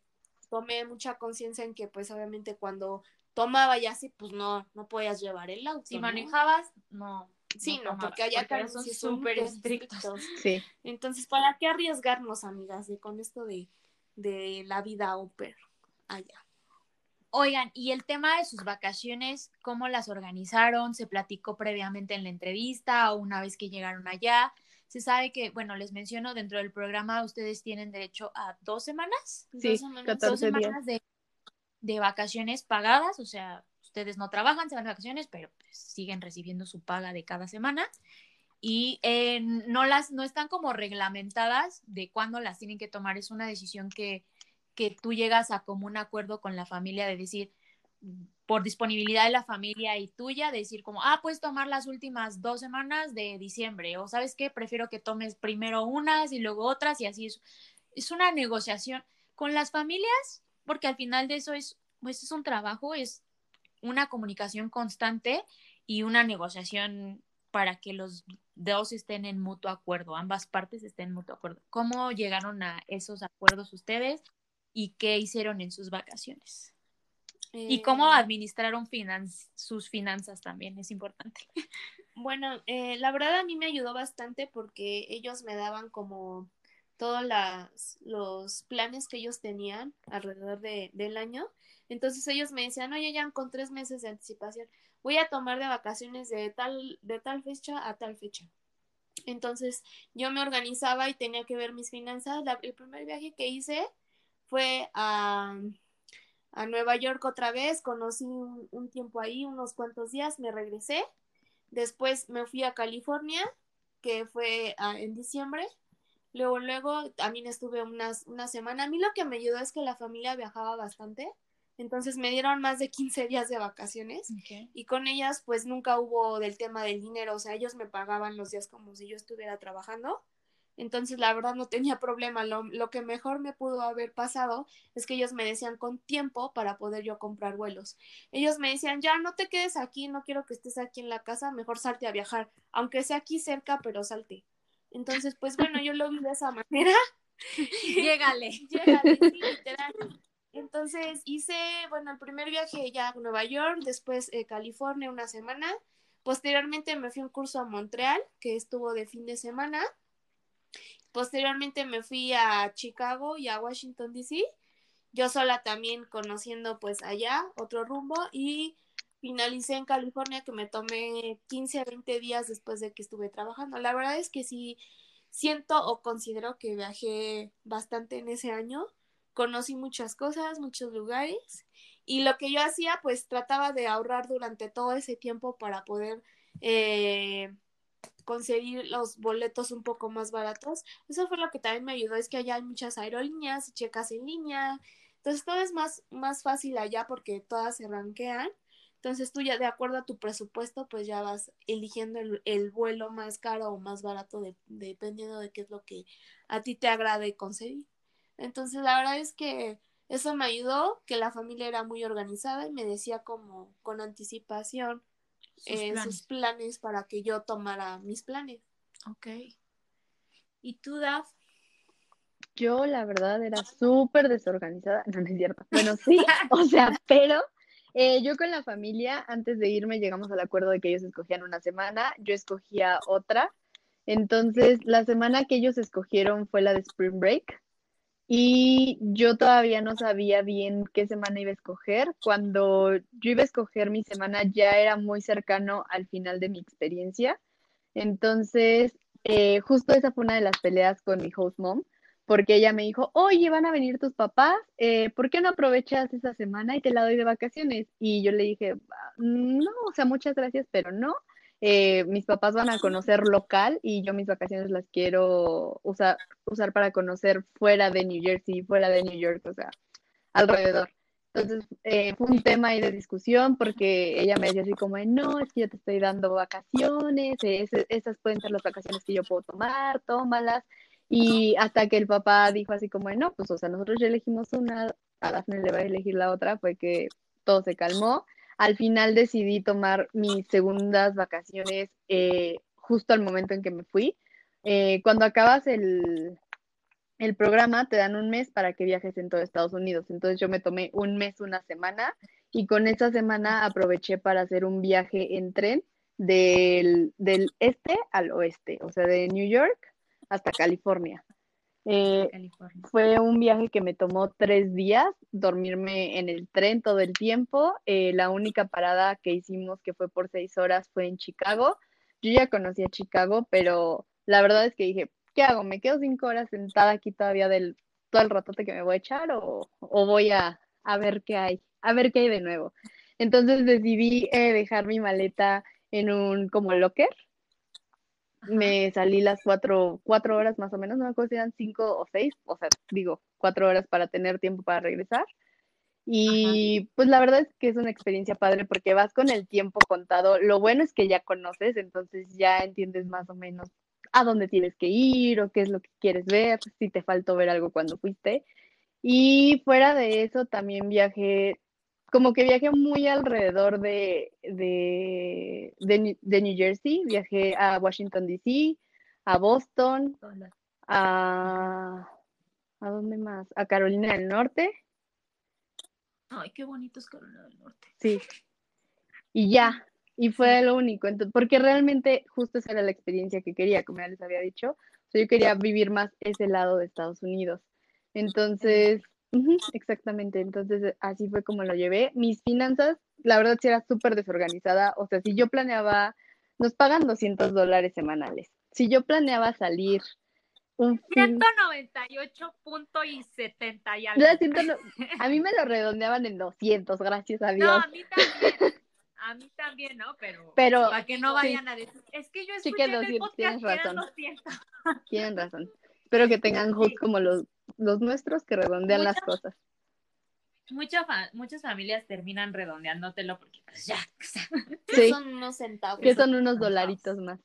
tomé mucha conciencia en que pues obviamente cuando tomaba y así, pues no, no podías llevar el auto. Si manejabas, no. Sí, no, porque allá son súper estrictos. Sí. Entonces, ¿para qué arriesgarnos, amigas, de con esto de, de la vida au allá? Oigan, y el tema de sus vacaciones, ¿cómo las organizaron? ¿Se platicó previamente en la entrevista o una vez que llegaron allá? Se sabe que, bueno, les menciono, dentro del programa ustedes tienen derecho a dos semanas. Sí, dos semanas, dos semanas de, de, vacaciones pagadas, o sea, ustedes no trabajan, se van de vacaciones, pero pues, siguen recibiendo su paga de cada semana. Y eh, no las, no están como reglamentadas de cuándo las tienen que tomar, es una decisión que que tú llegas a común acuerdo con la familia de decir, por disponibilidad de la familia y tuya, decir como, ah, puedes tomar las últimas dos semanas de diciembre, o sabes qué, prefiero que tomes primero unas y luego otras y así es. Es una negociación con las familias, porque al final de eso es, pues es un trabajo, es una comunicación constante y una negociación para que los dos estén en mutuo acuerdo, ambas partes estén en mutuo acuerdo. ¿Cómo llegaron a esos acuerdos ustedes? Y qué hicieron en sus vacaciones. y cómo eh, administraron sus finanzas también, es importante. Bueno, eh, la verdad a mí me ayudó bastante porque ellos me daban como todos los planes que ellos tenían alrededor de, del año. Entonces ellos me decían, oye, ya con tres meses de anticipación, voy a tomar de vacaciones de tal, de tal fecha a tal fecha. Entonces yo me organizaba y tenía que ver mis finanzas. el primer viaje que hice fue a, a Nueva York otra vez, conocí un, tiempo ahí, unos cuantos días, me regresé. Después me fui a California, que fue ah, en diciembre. Luego, luego también estuve unas, una semana. A mí lo que me ayudó es que la familia viajaba bastante. Entonces me dieron más de 15 días de vacaciones y con ellas pues nunca hubo del tema del dinero, o sea, ellos me pagaban los días como si yo estuviera trabajando entonces, la verdad no tenía problema. Lo, lo, que mejor me pudo haber pasado es que ellos me decían con tiempo para poder yo comprar vuelos. Ellos me decían, ya no te quedes aquí, no quiero que estés aquí en la casa, mejor salte a viajar, aunque sea aquí cerca, pero salte. Entonces, pues bueno, yo lo vi de esa manera. Llégale. Llégale, sí, literal. Entonces hice, bueno, el primer viaje ya a Nueva York, después eh, California una semana. Posteriormente me fui a un curso a Montreal, que estuvo de fin de semana. Posteriormente me fui a Chicago y a Washington, D.C. Yo sola también conociendo pues allá otro rumbo y finalicé en California que me tomé 15 a 20 días después de que estuve trabajando. La verdad es que sí siento o considero que viajé bastante en ese año. Conocí muchas cosas, muchos lugares y lo que yo hacía pues trataba de ahorrar durante todo ese tiempo para poder eh, conseguir los boletos un poco más baratos. Eso fue lo que también me ayudó, es que allá hay muchas aerolíneas, checas en línea, entonces todo es más, más fácil allá porque todas se ranquean. Entonces tú ya de acuerdo a tu presupuesto, pues ya vas eligiendo el, vuelo más caro o más barato dependiendo de qué es lo que a ti te agrade conseguir. Entonces la verdad es que eso me ayudó, que la familia era muy organizada y me decía como con anticipación sus, planes. para que yo tomara mis planes. Ok. ¿Y tú, Daf? Yo, la verdad, era súper desorganizada. No, no es cierto. Bueno, sí, o sea, pero Eh, yo con la familia, antes de irme, llegamos al acuerdo de que ellos escogían una semana, yo escogía otra. Entonces, la semana que ellos escogieron fue la de Spring Break y yo todavía no sabía bien qué semana iba a escoger. Cuando yo iba a escoger mi semana ya era muy cercano al final de mi experiencia. Entonces, eh, justo esa fue una de las peleas con mi host mom, porque ella me dijo, oye, van a venir tus papás, eh, ¿por qué no aprovechas esa semana y te la doy de vacaciones? Y yo le dije, ah, no, o sea, muchas gracias, pero no. Eh, mis papás van a conocer local y yo mis vacaciones las quiero usar, usar para conocer fuera de New Jersey, fuera de New York, o sea, alrededor. Entonces eh, fue un tema ahí de discusión porque ella me decía así como, no, es que yo te estoy dando vacaciones, esas pueden ser las vacaciones que yo puedo tomar, tómalas. Y hasta que el papá dijo así como, no, pues o sea, nosotros ya elegimos una, a Daphne le va a elegir la otra, fue que todo se calmó al final decidí tomar mis segundas vacaciones eh, justo al momento en que me fui. Eh, cuando acabas el, el programa, te dan un mes para que viajes en todo Estados Unidos. Entonces yo me tomé un mes, una semana, y con esa semana aproveché para hacer un viaje en tren del, del este al oeste, o sea, de New York hasta California. Eh, fue un viaje que me tomó tres días, dormirme en el tren todo el tiempo. Eh, la única parada que hicimos, que fue por seis horas, fue en Chicago. Yo ya conocía Chicago, pero la verdad es que dije, ¿qué hago? ¿Me quedo cinco horas sentada aquí todavía del todo el ratote que me voy a echar o, voy a, ver qué hay, a ver qué hay de nuevo? Entonces decidí eh, dejar mi maleta en un como locker me salí las cuatro, cuatro horas más o menos, no me acuerdo si eran cinco o seis, o sea, digo, cuatro horas para tener tiempo para regresar. Y pues la verdad es que es una experiencia padre porque vas con el tiempo contado. Lo bueno es que ya conoces, entonces ya entiendes más o menos a dónde tienes que ir o qué es lo que quieres ver, si te faltó ver algo cuando fuiste. Y fuera de eso, también viajé como que viajé muy alrededor de, de, de, New Jersey. Viajé a Washington, D.C., a Boston, a... ¿A dónde más? A Carolina del Norte. Ay, qué bonito es Carolina del Norte. Sí. Y ya, y fue lo único. Entonces, porque realmente justo esa era la experiencia que quería, como ya les había dicho. O sea, yo quería vivir más ese lado de Estados Unidos. Entonces, exactamente, entonces así fue como lo llevé. Mis finanzas, la verdad, sí era súper desorganizada. O sea, si yo planeaba, nos pagan 200 dólares semanales. Si yo planeaba salir un 198 punto y 70 y algo. a mí me lo redondeaban en 200, gracias a Dios. No, a mí también. A mí también, ¿no? Pero, Pero para que no vayan a decir, es que yo escuché que 200, tienes razón. Tienen razón. Espero que tengan hooks como los los nuestros que redondean las cosas. muchas familias terminan redondeándotelo porque pues ya. Son unos centavos. Que son unos dolaritos más.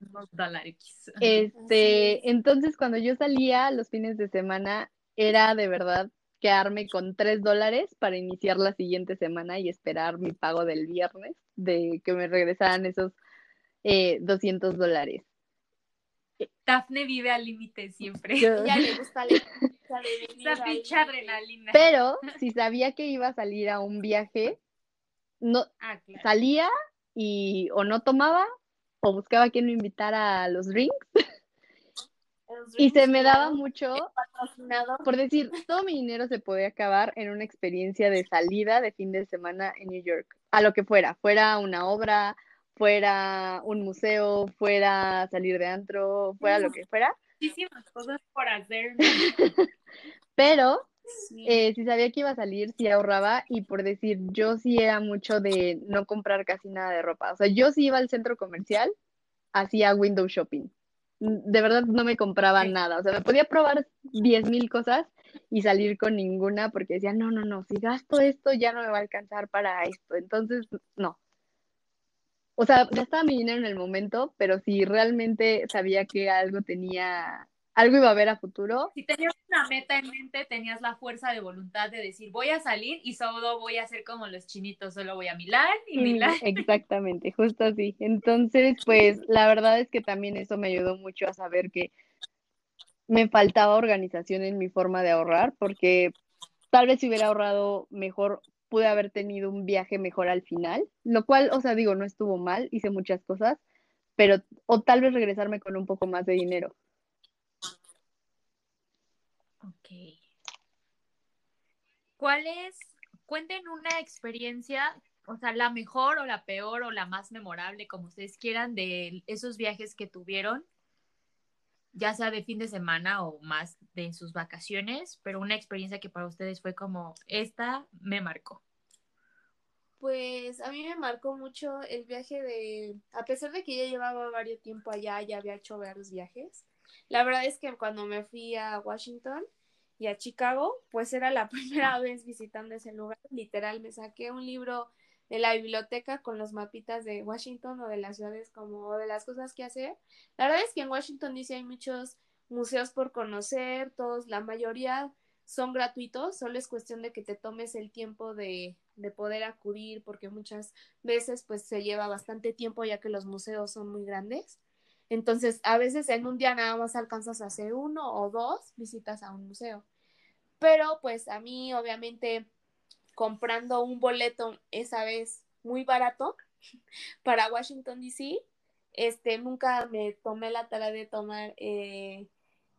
Unos dolaritos. Este, entonces cuando yo salía los fines de semana, era de verdad quedarme con tres dólares para iniciar la siguiente semana y esperar mi pago del viernes de que me regresaran esos eh, 200 dólares. Dafne vive al límite siempre. Ya le gusta la pinche adrenalina. Pero si sabía que iba a salir a un viaje, no ah, salía y o no tomaba o buscaba quien me invitara a los drinks. y se me daba mucho por decir, todo mi dinero se podía acabar en una experiencia de salida de fin de semana en New York, a lo que fuera, fuera una obra, fuera un museo, fuera salir de antro, fuera lo que fuera. Muchísimas cosas por hacer. Pero eh, si sabía que iba a salir, sí ahorraba y por decir, yo sí era mucho de no comprar casi nada de ropa. O sea, yo sí iba al centro comercial, hacía window shopping. De verdad no me compraba nada. O sea, me podía probar 10 mil cosas y salir con ninguna porque decía, no, no, no, si gasto esto ya no me va a alcanzar para esto. Entonces, no, o sea, gastaba mi dinero en el momento, pero si realmente sabía que algo tenía, algo iba a haber a futuro. Si tenías una meta en mente, tenías la fuerza de voluntad de decir, voy a salir y solo voy a hacer como los chinitos, solo voy a Milán y Milán. Exactamente, justo así. Entonces, pues la verdad es que también eso me ayudó mucho a saber que me faltaba organización en mi forma de ahorrar, porque tal vez si hubiera ahorrado mejor pude haber tenido un viaje mejor al final, lo cual, o sea, digo, no estuvo mal, hice muchas cosas, pero, o tal vez regresarme con un poco más de dinero. Ok. ¿Cuál es, cuenten una experiencia, o sea, la mejor o la peor o la más memorable, como ustedes quieran, de esos viajes que tuvieron ya sea de fin de semana o más de sus vacaciones, pero una experiencia que para ustedes fue como, esta me marcó. Pues a mí me marcó mucho el viaje de, a pesar de que ya llevaba varios tiempo allá, ya había hecho varios viajes, la verdad es que cuando me fui a Washington y a Chicago, pues era la primera vez visitando ese lugar, literal, me saqué un libro de la biblioteca con los mapitas de Washington o de las ciudades como de las cosas que hacer. La verdad es que en Washington DC hay muchos museos por conocer, todos, la mayoría son gratuitos, solo es cuestión de que te tomes el tiempo de, de poder acudir, porque muchas veces pues se lleva bastante tiempo ya que los museos son muy grandes. Entonces, a veces en un día nada más alcanzas a hacer uno o dos visitas a un museo. Pero pues a mí obviamente comprando un boleto esa vez muy barato para Washington, D.C. Este, nunca me tomé la tarea de tomar eh,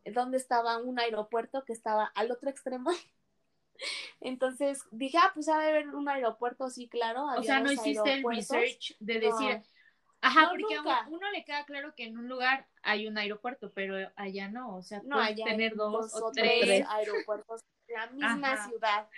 donde estaba un aeropuerto que estaba al otro extremo. Entonces dije, ah, pues ha de haber un aeropuerto, sí, claro. o sea, no hiciste el research de decir, ajá, porque a uno le queda claro que en un lugar hay un aeropuerto, pero allá no, o sea, no, puedes tener dos, o tres. aeropuertos en la misma ciudad.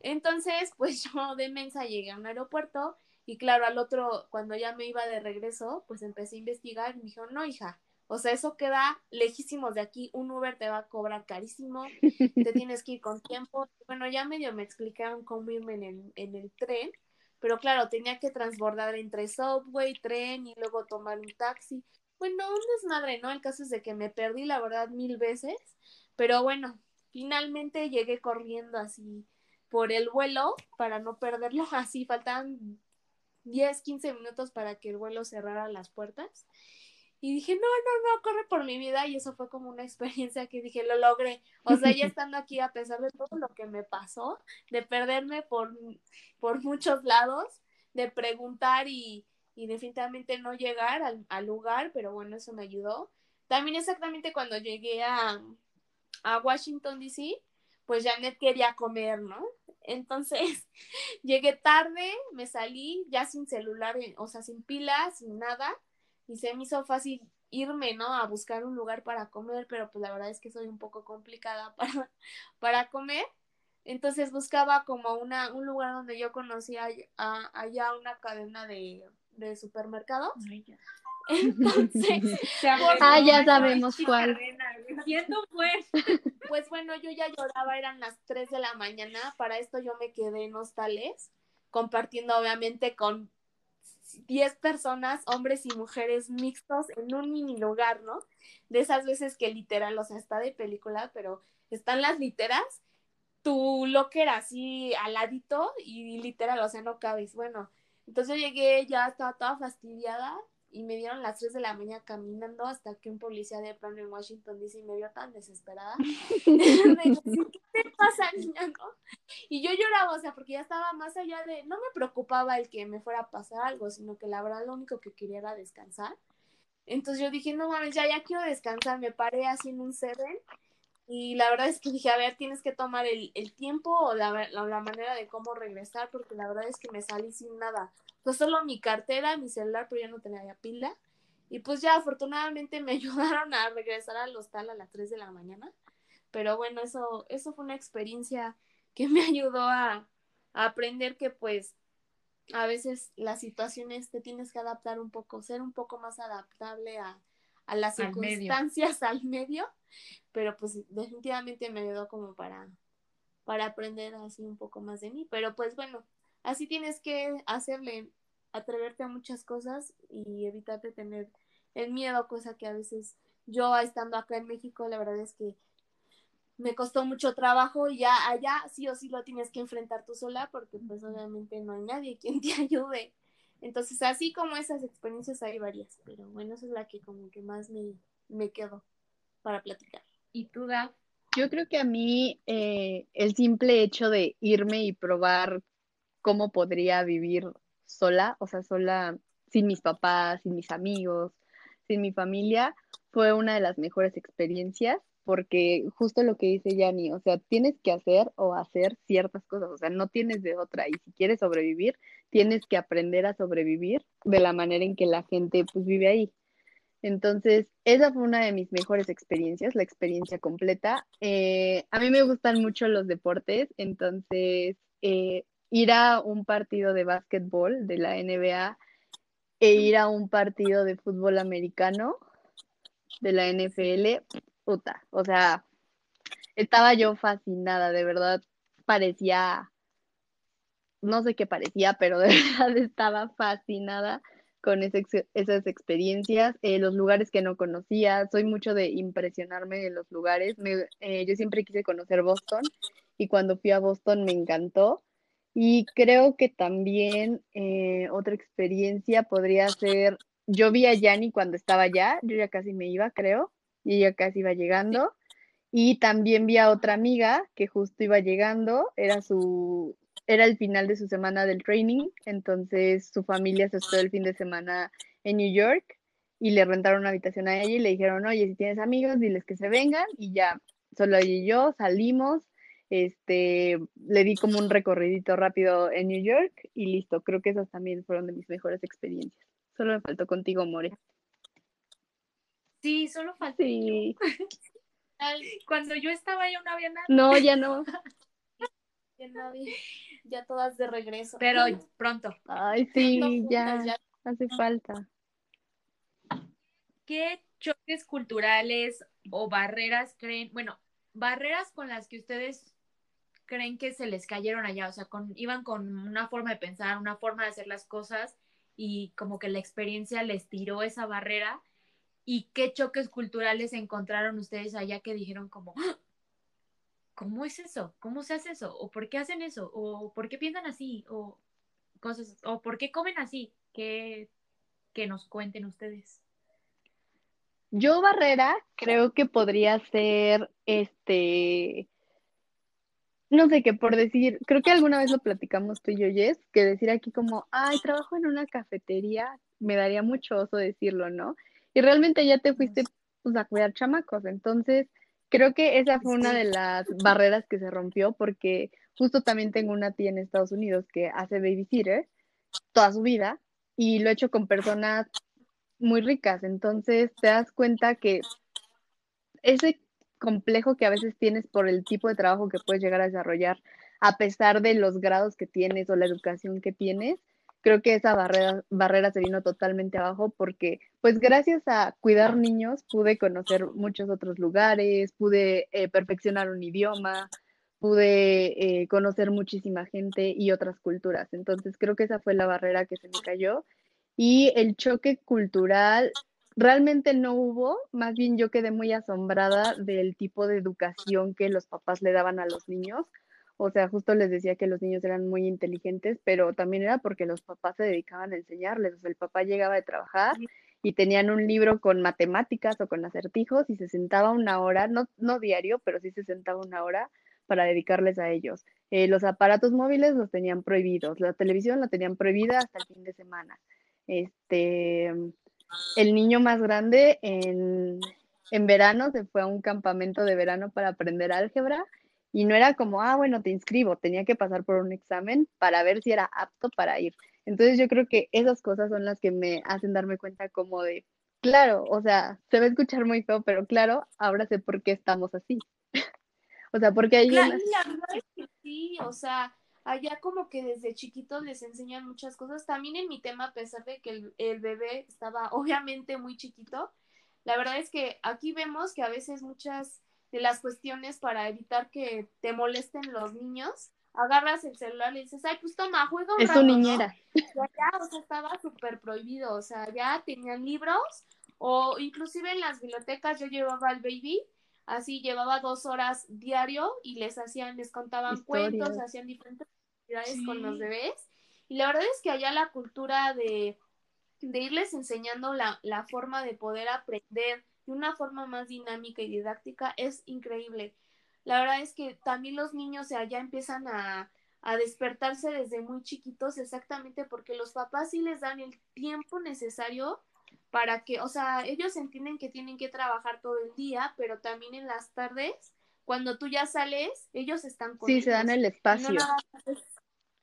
Entonces, pues yo de mensa llegué a un aeropuerto y claro, al otro, cuando ya me iba de regreso, pues empecé a investigar y me dijeron, no, hija, o sea, eso queda lejísimos de aquí, un Uber te va a cobrar carísimo, te tienes que ir con tiempo. Bueno, ya medio me explicaron cómo irme en el, en el tren, pero claro, tenía que transbordar entre subway, tren y luego tomar un taxi. Bueno, un desmadre, ¿no? El caso es de que me perdí, la verdad, mil veces, pero bueno, finalmente llegué corriendo así por el vuelo para no perderlo. Así faltaban 10, 15 minutos para que el vuelo cerrara las puertas. Y dije, no, no, no, corre por mi vida. Y eso fue como una experiencia que dije, lo logré. O sea, ya estando aquí, a pesar de todo lo que me pasó, de perderme por, por muchos lados, de preguntar y, y definitivamente no llegar al, al, lugar, pero bueno, eso me ayudó. También exactamente cuando llegué a, a Washington, D.C., pues Janet quería comer, ¿no? Entonces, llegué tarde, me salí ya sin celular, eh, o sea, sin pilas, sin nada, y se me hizo fácil irme, ¿no? A buscar un lugar para comer, pero pues la verdad es que soy un poco complicada para, para comer. Entonces buscaba como una, un lugar donde yo conocía allá una cadena de, de supermercados. Entonces, ah, ya sabemos cuál. pues. Pues bueno, yo ya lloraba, eran las 3 de la mañana. Para esto yo me quedé en hostales, compartiendo obviamente con 10 personas, hombres y mujeres mixtos en un mini lugar, ¿no? De esas veces que literal, o sea, está de película, pero están las literas, tu locker así al ladito y literal, o sea, no cabes. Bueno, entonces yo llegué, ya estaba toda fastidiada y me dieron las 3 de la mañana caminando hasta que un policía de plano en Washington DC me vio tan desesperada. ¿qué te pasa, niña? ¿no? Y yo lloraba, o sea, porque ya estaba más allá de, no me preocupaba el que me fuera a pasar algo, sino que la verdad lo único que quería era descansar. Entonces yo dije, no mames, ya, ya quiero descansar, me paré así en un seven y la verdad es que dije, a ver, tienes que tomar el, el tiempo o la, la, la, manera de cómo regresar, porque la verdad es que me salí sin nada. Pues solo mi cartera, mi celular, pero ya no tenía ya pila. Y pues ya afortunadamente me ayudaron a regresar al hostal a las 3 de la mañana. Pero bueno, eso, eso fue una experiencia que me ayudó a, a aprender que pues a veces las situaciones te tienes que adaptar un poco, ser un poco más adaptable a, a las circunstancias al medio, pero pues definitivamente me ayudó como para, para aprender así un poco más de mí, pero pues bueno, así tienes que hacerle, atreverte a muchas cosas y evitarte tener el miedo, cosa que a veces yo estando acá en México, la verdad es que me costó mucho trabajo y ya allá sí o sí lo tienes que enfrentar tú sola porque pues obviamente no hay nadie quien te ayude. Entonces, así como esas experiencias hay varias, pero bueno, esa es la que como que más me, me quedó para platicar. ¿Y tú, Gab? Yo creo que a mí eh, el simple hecho de irme y probar cómo podría vivir sola, o sea, sola, sin mis papás, sin mis amigos, sin mi familia, fue una de las mejores experiencias porque justo lo que dice Yanni, o sea, tienes que hacer o hacer ciertas cosas, o sea, no tienes de otra y si quieres sobrevivir, tienes que aprender a sobrevivir de la manera en que la gente pues vive ahí. Entonces, esa fue una de mis mejores experiencias, la experiencia completa. Eh, a mí me gustan mucho los deportes, entonces eh, ir a un partido de básquetbol de la NBA e ir a un partido de fútbol americano de la NFL, puta, o sea, estaba yo fascinada, de verdad, parecía, no sé qué parecía, pero de verdad estaba fascinada con esas experiencias, eh, los lugares que no conocía, soy mucho de impresionarme en los lugares, eh, yo siempre quise conocer Boston y cuando fui a Boston me encantó y creo que también eh, otra experiencia podría ser, yo vi a Yanni cuando estaba allá, yo ya casi me iba, creo, y ella casi iba llegando. Y también vi a otra amiga que justo iba llegando, era su, era el final de su semana del training, entonces su familia se estuvo el fin de semana en New York y le rentaron una habitación a ella y le dijeron, oye, si tienes amigos, diles que se vengan y ya, solo ella y yo salimos, este, le di como un recorridito rápido en New York y listo, creo que esas también fueron de mis mejores experiencias. Solo me faltó contigo, More. Sí, solo faltó. Sí. Cuando yo estaba ya no había nada. No, ya no. ya todas de regreso. Pero pronto. Ay, sí, ya, ya hace falta. ¿Qué choques culturales o barreras creen, bueno, barreras con las que ustedes creen que se les cayeron allá? O sea, con, iban con una forma de pensar, una forma de hacer las cosas y como que la experiencia les tiró esa barrera y qué choques culturales encontraron ustedes allá que dijeron como, ¡Ah! ¿cómo es eso? ¿Cómo se hace eso? ¿O por qué hacen eso? ¿O por qué piensan así? ¿O cosas? ¿O por qué comen así? Que, que nos cuenten ustedes. Yo, Barrera, creo que podría ser este. No sé qué, por decir, creo que alguna vez lo platicamos tú y yo, Jess, que decir aquí como, ay, trabajo en una cafetería, me daría mucho oso decirlo, ¿no? y realmente ya te fuiste pues, a cuidar chamacos. Entonces, creo que esa fue una de las barreras que se rompió porque justo también tengo una tía en Estados Unidos que hace babysitter toda su vida y lo he hecho con personas muy ricas. Entonces, te das cuenta que ese complejo que a veces tienes por el tipo de trabajo que puedes llegar a desarrollar, a pesar de los grados que tienes o la educación que tienes, creo que esa barrera, barrera se vino totalmente abajo porque pues gracias a cuidar niños pude conocer muchos otros lugares, pude eh, perfeccionar un idioma, pude eh, conocer muchísima gente y otras culturas. Entonces creo que esa fue la barrera que se me cayó. Y el choque cultural realmente no hubo, más bien yo quedé muy asombrada del tipo de educación que los papás le daban a los niños o sea, justo les decía que los niños eran muy inteligentes, pero también era porque los papás se dedicaban a enseñarles. O sea, el papá llegaba de trabajar y tenían un libro con matemáticas o con acertijos y se sentaba una hora, no, no diario, pero sí se sentaba una hora para dedicarles a ellos. Eh, los aparatos móviles los tenían prohibidos, la televisión la tenían prohibida hasta el fin de semana. Este, el niño más grande en, en verano se fue a un campamento de verano para aprender álgebra y no era como, ah, bueno, te inscribo, tenía que pasar por un examen para ver si era apto para ir. Entonces yo creo que esas cosas son las que me hacen darme cuenta como de, claro, o sea, se va a escuchar muy feo, pero claro, ahora sé por qué estamos así. o sea, porque hay... Claro, la verdad es que sí, o sea, allá como que desde chiquitos les enseñan muchas cosas. También en mi tema, a pesar de que el, el bebé estaba obviamente muy chiquito, la verdad es que aquí vemos que a veces muchas de las cuestiones para evitar que te molesten los niños, agarras el celular y dices, ay, pues toma, juega un es rato, niñera. ya, o sea, estaba súper prohibido, o sea, ya tenían libros, o inclusive en las bibliotecas yo llevaba al baby, así llevaba dos horas diario y les hacían, les contaban cuentos, hacían diferentes actividades con los bebés, y la verdad es que allá la cultura de, de irles enseñando la, la forma de poder aprender, de una forma más dinámica y didáctica es increíble. La verdad es que también los niños allá empiezan a, a despertarse desde muy chiquitos exactamente porque los papás sí les dan el tiempo necesario para que, o sea, ellos entienden que tienen que trabajar todo el día, pero también en las tardes, cuando tú ya sales, ellos están con Sí, se dan el espacio.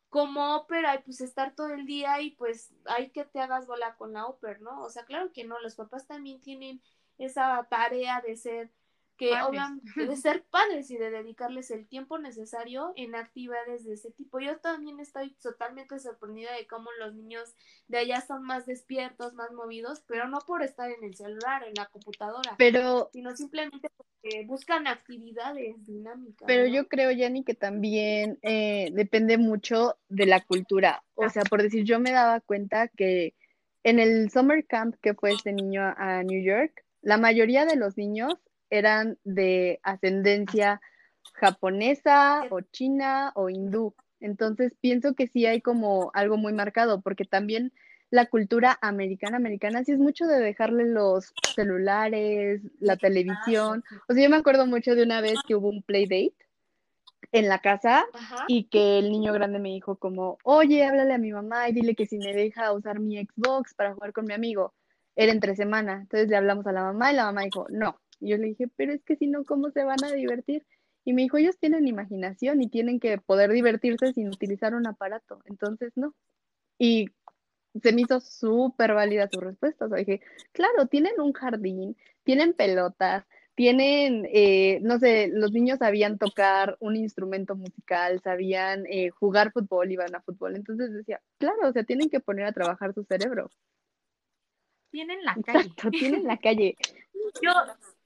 Como ópera, pues estar todo el día y pues hay que te hagas bola con la ópera, ¿no? O sea, claro que no, los papás también tienen esa tarea de ser que obviamente de ser padres y de dedicarles el tiempo necesario en actividades de ese tipo. Yo también estoy totalmente sorprendida de cómo los niños de allá son más despiertos, más movidos, pero no por estar en el celular, en la computadora, pero sino simplemente porque buscan actividades dinámicas. Pero yo creo, Yanni, que también eh, depende mucho de la cultura. O sea, por decir, yo me daba cuenta que en el summer camp que fue este niño a New York, la mayoría de los niños eran de ascendencia japonesa o china o hindú. Entonces pienso que sí hay como algo muy marcado, porque también la cultura americana, americana, sí es mucho de dejarle los celulares, la televisión. O sea, yo me acuerdo mucho de una vez que hubo un play date en la casa y que el niño grande me dijo como, oye, háblale a mi mamá y dile que si me deja usar mi Xbox para jugar con mi amigo. Era entre semana. Entonces le hablamos a la mamá y la mamá dijo, no, y yo le dije, pero es que si no, ¿cómo se van a divertir? Y me dijo, ellos tienen imaginación y tienen que poder divertirse sin utilizar un aparato. Entonces, no. Y se me hizo súper válida su respuesta. O sea, dije, claro, tienen un jardín, tienen pelotas, tienen, eh, no sé, los niños sabían tocar un instrumento musical, sabían eh, jugar fútbol, iban a fútbol. Entonces decía, claro, o sea, tienen que poner a trabajar su cerebro. Tienen la calle. tienen la calle. Yo,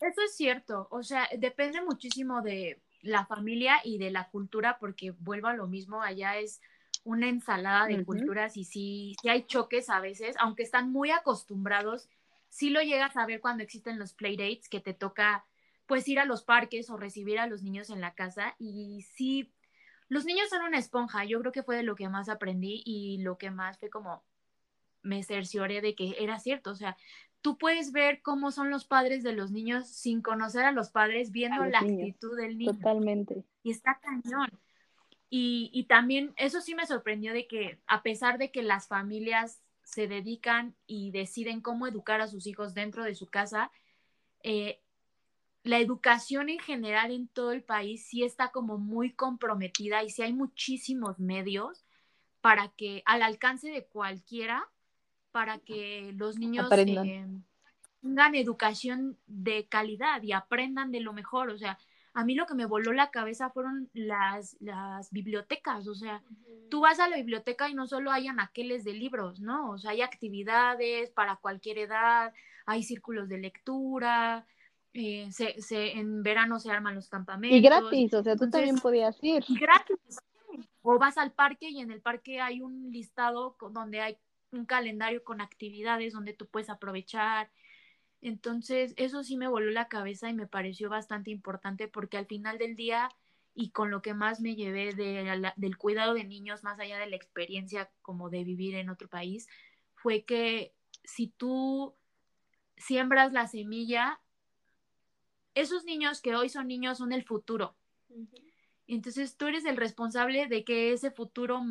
eso es cierto, o sea, depende muchísimo de la familia y de la cultura, porque vuelvo a lo mismo, allá es una ensalada de culturas y sí, sí hay choques a veces, aunque están muy acostumbrados, sí lo llegas a ver cuando existen los playdates, que te toca pues ir a los parques o recibir a los niños en la casa y sí, los niños son una esponja, yo creo que fue de lo que más aprendí y lo que más fue como me cercioré de que era cierto, o sea, tú puedes ver cómo son los padres de los niños sin conocer a los padres, viendo la actitud del niño. Totalmente. Y está cañón. Y, y, también eso sí me sorprendió de que a pesar de que las familias se dedican y deciden cómo educar a sus hijos dentro de su casa, eh, la educación en general en todo el país sí está como muy comprometida y sí hay muchísimos medios para que al alcance de cualquiera para que los niños eh, tengan educación de calidad y aprendan de lo mejor. O sea, a mí lo que me voló la cabeza fueron las, las bibliotecas. O sea, tú vas a la biblioteca y no solo hay anaqueles de libros, ¿no? O sea, hay actividades para cualquier edad, hay círculos de lectura. Eh, se, se, en verano se arman los campamentos. Y gratis, o sea, tú también podías ir. gratis. O vas al parque y en el parque hay un listado donde hay un calendario con actividades donde tú puedes aprovechar. Entonces, eso sí me voló la cabeza y me pareció bastante importante porque al final del día y con lo que más me llevé de del cuidado de niños, más allá de la experiencia como de vivir en otro país, fue que si tú siembras la semilla, esos niños que hoy son niños son el futuro. Entonces tú eres el responsable de que ese futuro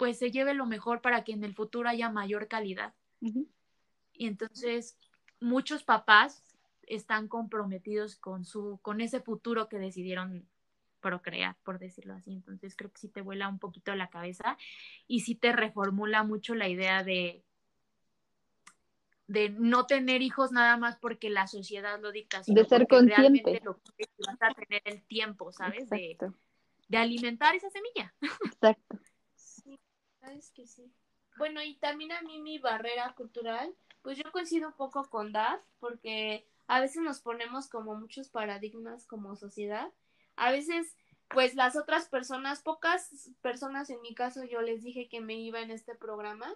pues se lleve lo mejor para que en el futuro haya mayor calidad. Y entonces muchos papás están comprometidos con su, con ese futuro que decidieron procrear, por decirlo así. Entonces creo que sí te vuela un poquito la cabeza y sí te reformula mucho la idea de de no tener hijos nada más porque la sociedad lo dicta, sino de ser consciente. realmente lo que vas a tener el tiempo, ¿sabes? De, de, alimentar esa semilla. Exacto. Sabes que sí. Bueno, y también a mí mi barrera cultural, pues yo coincido un poco con Dad, porque a veces nos ponemos como muchos paradigmas como sociedad. A veces, pues las otras personas, pocas personas en mi caso, yo les dije que me iba en este programa,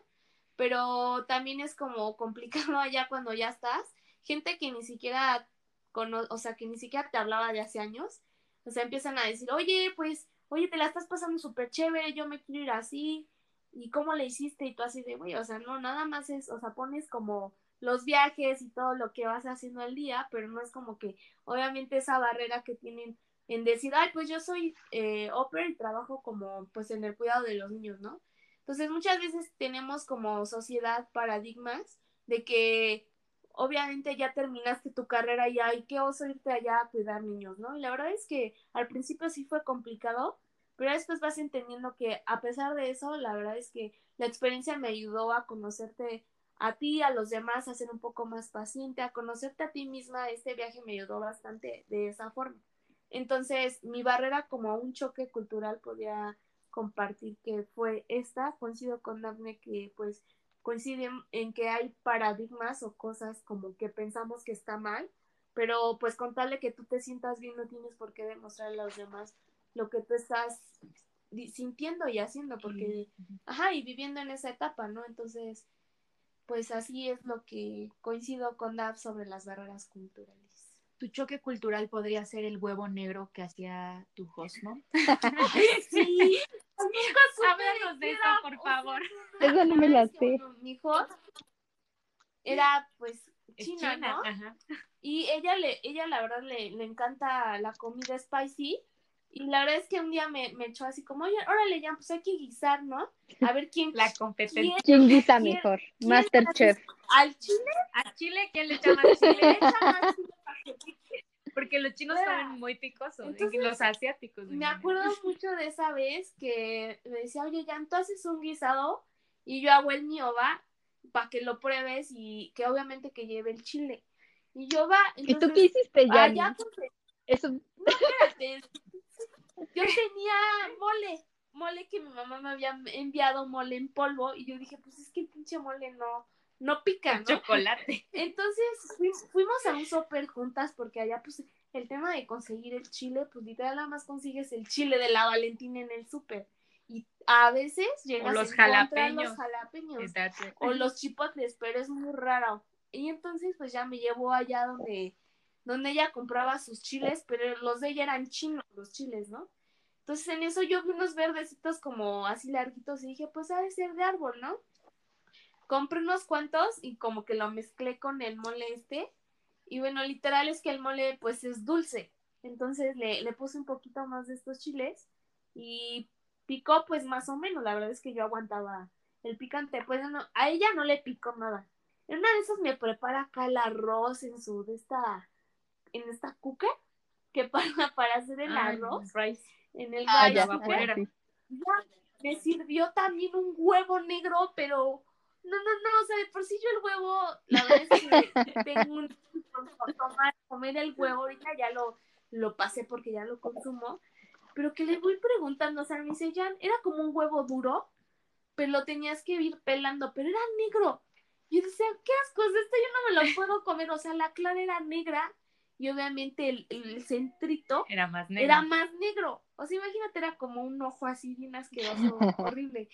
pero también es como complicado allá cuando ya estás. Gente que ni siquiera, o sea, que ni siquiera te hablaba de hace años, o sea, empiezan a decir, oye, pues, oye, te la estás pasando súper chévere, yo me quiero ir así, ¿y cómo le hiciste? Y tú así de, güey, o sea, no, nada más es, o sea, pones como los viajes y todo lo que vas haciendo al día, pero no es como que, obviamente, esa barrera que tienen en decir, ay, pues yo soy eh, y trabajo como pues en el cuidado de los niños, ¿no? Entonces muchas veces tenemos como sociedad paradigmas de que obviamente ya terminaste tu carrera y hay que oso irte allá a cuidar niños, ¿no? Y la verdad es que al principio sí fue complicado, pero después vas entendiendo que a pesar de eso, la verdad es que la experiencia me ayudó a conocerte a ti, a los demás, a ser un poco más paciente, a conocerte a ti misma. Este viaje me ayudó bastante de esa forma. Entonces, mi barrera como un choque cultural podía compartir que fue esta. Coincido con Daphne que pues coinciden en que hay paradigmas o cosas como que pensamos que está mal, pero pues contarle que tú te sientas bien no tienes por qué demostrarle a los demás lo que tú estás sintiendo y haciendo, porque, ajá, y viviendo en esa etapa, ¿no? Entonces, pues así es lo que coincido con Dab sobre las barreras culturales. Tu choque cultural podría ser el huevo negro que hacía tu host, ¿no? sí. Háblanos de eso, por favor. Eso no me la sé. Mi host era, pues, china, ¿no? Y ella, le, ella la verdad, le, le encanta la comida spicy y la verdad es que un día me, me echó así como, oye, órale, ya, pues hay que guisar, ¿no? A ver quién. La competencia. ¿Quién, guisa mejor? Masterchef. ¿Al chile? ¿Al chile? ¿Quién le echa más chile? Porque los chinos son muy picosos, los asiáticos. Me acuerdo mucho de esa vez que me decía, oye, Jan, tú haces un guisado y yo hago el mío, va, para que lo pruebes y que obviamente que lleve el chile. Y yo va. ¿Y tú qué hiciste, Jan? Ah, ya, pues, Eso. No, espérate, yo tenía mole, mole que mi mamá me había enviado mole en polvo y yo dije, pues es que el pinche mole no, no pica, ¿no? Chocolate. Entonces fuimos a un súper juntas porque allá pues el tema de conseguir el chile, pues literal nada más consigues el chile de la Valentina en el súper. Y a veces llegas o los a jalapeños. los jalapeños o los chipotles, pero es muy raro. Y entonces pues ya me llevó allá donde donde ella compraba sus chiles, pero los de ella eran chinos, los chiles, ¿no? Entonces en eso yo vi unos verdecitos como así larguitos y dije, pues ha de ser de árbol, ¿no? Compré unos cuantos y como que lo mezclé con el mole este. Y bueno, literal es que el mole pues es dulce. Entonces le, le puse un poquito más de estos chiles y picó pues más o menos. La verdad es que yo aguantaba el picante. Pues no, a ella no le picó nada. En una de esas me prepara acá el arroz en su, de esta en esta cuca que para, para hacer el arroz en el ah, ya, me sirvió también un huevo negro, pero no, no, no, o sea, de por sí yo el huevo, la verdad es que tengo un tomar, comer el huevo, ahorita ya lo, lo pasé porque ya lo consumo, pero que le voy preguntando, o sea, me dice, Jan, era como un huevo duro, pero lo tenías que ir pelando, pero era negro. Y yo decía, qué asco, esto yo no me lo puedo comer, o sea, la clara era negra y obviamente el, centrito era más negro. Era más negro. O sea, imagínate, era como un ojo así bien asqueroso, horrible.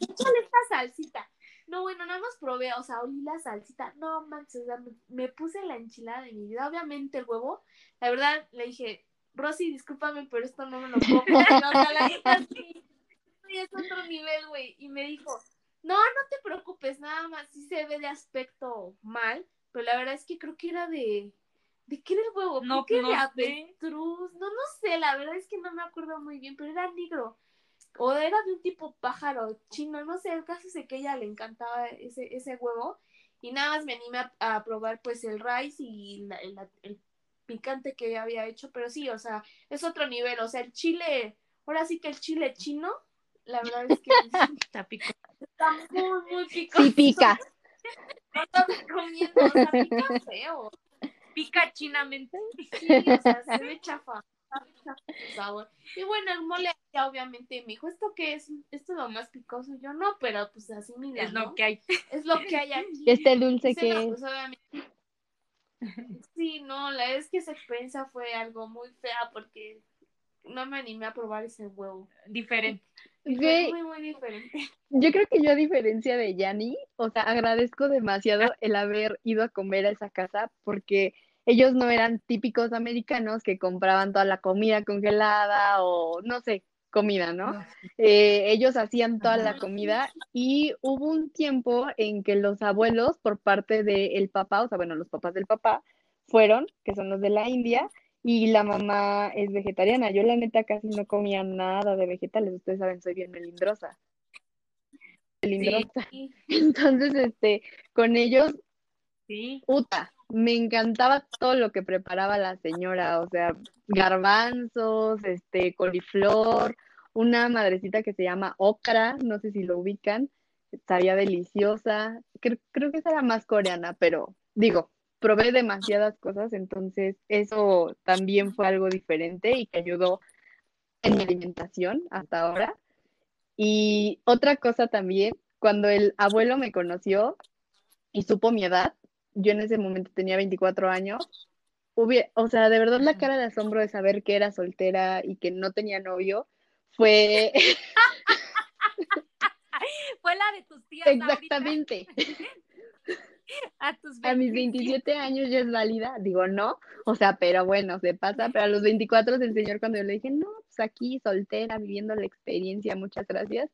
Échale esta salsita. No, bueno, nada más probé, o sea, olí la salsita. No manches, o sea, me, puse la enchilada de mi vida. Obviamente el huevo, la verdad, le dije, Rosy, discúlpame, pero esto no me lo puedo comer. O sea, la neta sí, es otro nivel, güey. Y me dijo, no, no te preocupes, nada más, sí se ve de aspecto mal, pero la verdad es que creo que era de ¿De qué era el huevo? No, ¿Qué no de avestruz? No, no sé, la verdad es que no me acuerdo muy bien, pero era negro. O era de un tipo pájaro chino, no sé, el caso es que a ella le encantaba ese, ese huevo. Y nada más me animé a, probar pues el rice y el picante que había hecho, pero sí, o sea, es otro nivel. O sea, el chile, ahora sí que el chile chino, la verdad es que está, está muy, muy picoso. Sí, pica. No lo recomiendo, o sea, pica feo pica chinamente. Sí, o sea, se ve chafa. Y bueno, el mole ya obviamente me dijo, ¿esto qué es? ¿Esto es lo más picoso? Yo no, pero pues así mira, Es lo que hay. Es lo que hay aquí. Este dulce que pues, obviamente. Sí, no, la es que esa experiencia fue algo muy fea porque no me animé a probar ese huevo. Diferente. Muy, muy diferente. Yo creo que yo a diferencia de Yanni, o sea, agradezco demasiado el haber ido a comer a esa casa porque ellos no eran típicos americanos que compraban toda la comida congelada o no sé, comida, ¿no? Eh, ellos hacían toda la comida y hubo un tiempo en que los abuelos por parte del papá, o sea, bueno, los papás del papá, fueron, que son los de la India, y la mamá es vegetariana. Yo la neta casi no comía nada de vegetales, ustedes saben, soy bien melindrosa. Melindrosa. Entonces, este, con ellos, sí. puta, me encantaba todo lo que preparaba la señora, o sea, garbanzos, este, coliflor, una madrecita que se llama okra, no sé si lo ubican, sabía deliciosa, creo, creo que esa era más coreana, pero digo, probé demasiadas cosas, entonces eso también fue algo diferente y que ayudó en mi alimentación hasta ahora. Y otra cosa también, cuando el abuelo me conoció y supo mi edad, yo en ese momento tenía 24 años, o sea, de verdad la cara de asombro de saber que era soltera y que no tenía novio fue... fue la de tus tías. Exactamente. a, mis 27 años ya es válida, digo no, o sea, pero bueno, se pasa, pero a los 24 el señor cuando yo le dije, no, pues aquí soltera, viviendo la experiencia, muchas gracias,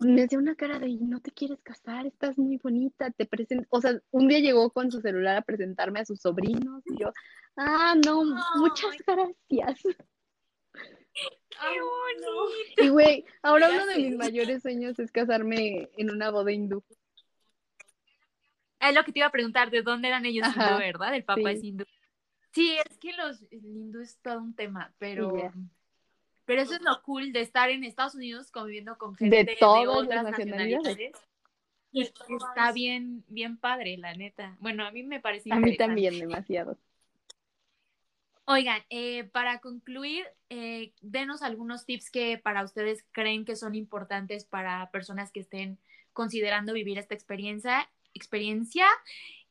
me hacía una cara de, no te quieres casar, estás muy bonita, te presento, o sea, un día llegó con su celular a presentarme a sus sobrinos y yo, ah, no, muchas gracias. Ay, y güey, ahora uno de mis mayores sueños es casarme en una boda hindú. Es lo que te iba a preguntar, ¿de dónde eran ellos hindú, verdad? El papá es hindú. Sí, es que los hindú es todo un tema, pero... Pero eso es lo cool de estar en Estados Unidos conviviendo con gente de, otras nacionalidades. Y está bien, bien padre, la neta. Bueno, a mí me parece A mí también, demasiado. Oigan, eh, para concluir, eh, denos algunos tips que para ustedes creen que son importantes para personas que estén considerando vivir esta experiencia experiencia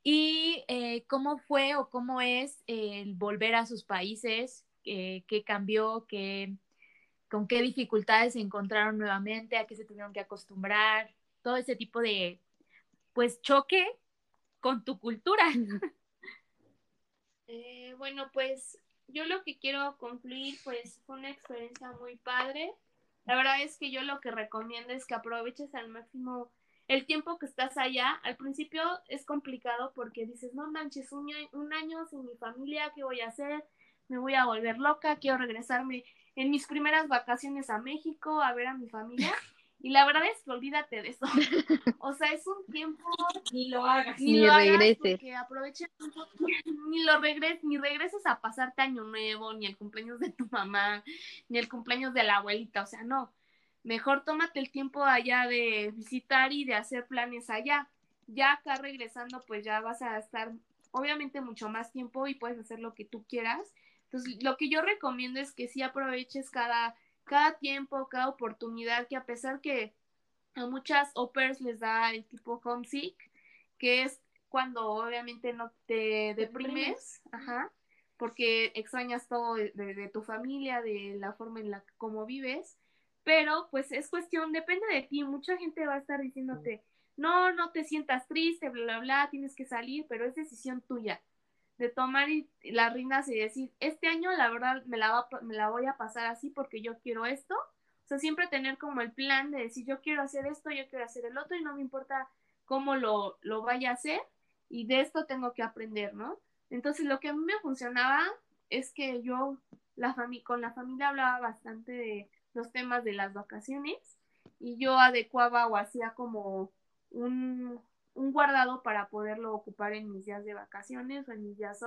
y eh, cómo fue o cómo es el volver a sus países, qué cambió, qué, con qué dificultades se encontraron nuevamente, a qué se tuvieron que acostumbrar, todo ese tipo de, pues, choque con tu cultura. Eh, bueno, pues yo lo que quiero concluir, pues fue una experiencia muy padre. La verdad es que yo lo que recomiendo es que aproveches al máximo el tiempo que estás allá, al principio es complicado porque dices, no manches, un, un año sin mi familia, ¿qué voy a hacer? Me voy a volver loca, quiero regresarme en mis primeras vacaciones a México a ver a mi familia. Y la verdad es que olvídate de eso. O sea, es un tiempo. Ni lo hagas. Ni, lo regreses. Ni lo regreses, ni regreses a pasarte año nuevo, ni el cumpleaños de tu mamá, ni el cumpleaños de la abuelita. O sea, no mejor tómate el tiempo allá de visitar y de hacer planes allá. Ya acá regresando, pues ya vas a estar obviamente mucho más tiempo y puedes hacer lo que tú quieras. Entonces, lo que yo recomiendo es que sí aproveches cada, cada tiempo, cada oportunidad, que a pesar que a muchas opers les da el tipo homesick, que es cuando obviamente no te deprimes, ajá, porque extrañas todo de, de, tu familia, de la forma en la que como vives, pero pues es cuestión, depende de ti, mucha gente va a estar diciéndote, no, no te sientas triste, bla, bla, bla, tienes que salir, pero es decisión tuya de tomar las riendas y decir, este año la verdad me la, la voy a pasar así porque yo quiero esto. O sea, siempre tener como el plan de decir, yo quiero hacer esto, yo quiero hacer el otro y no me importa cómo lo, lo vaya a hacer y de esto tengo que aprender, ¿no? Entonces, lo que a mí me funcionaba es que yo la con la familia hablaba bastante de los temas de las vacaciones y yo adecuaba o hacía como un, un guardado para poderlo ocupar en mis días de vacaciones o en mis días.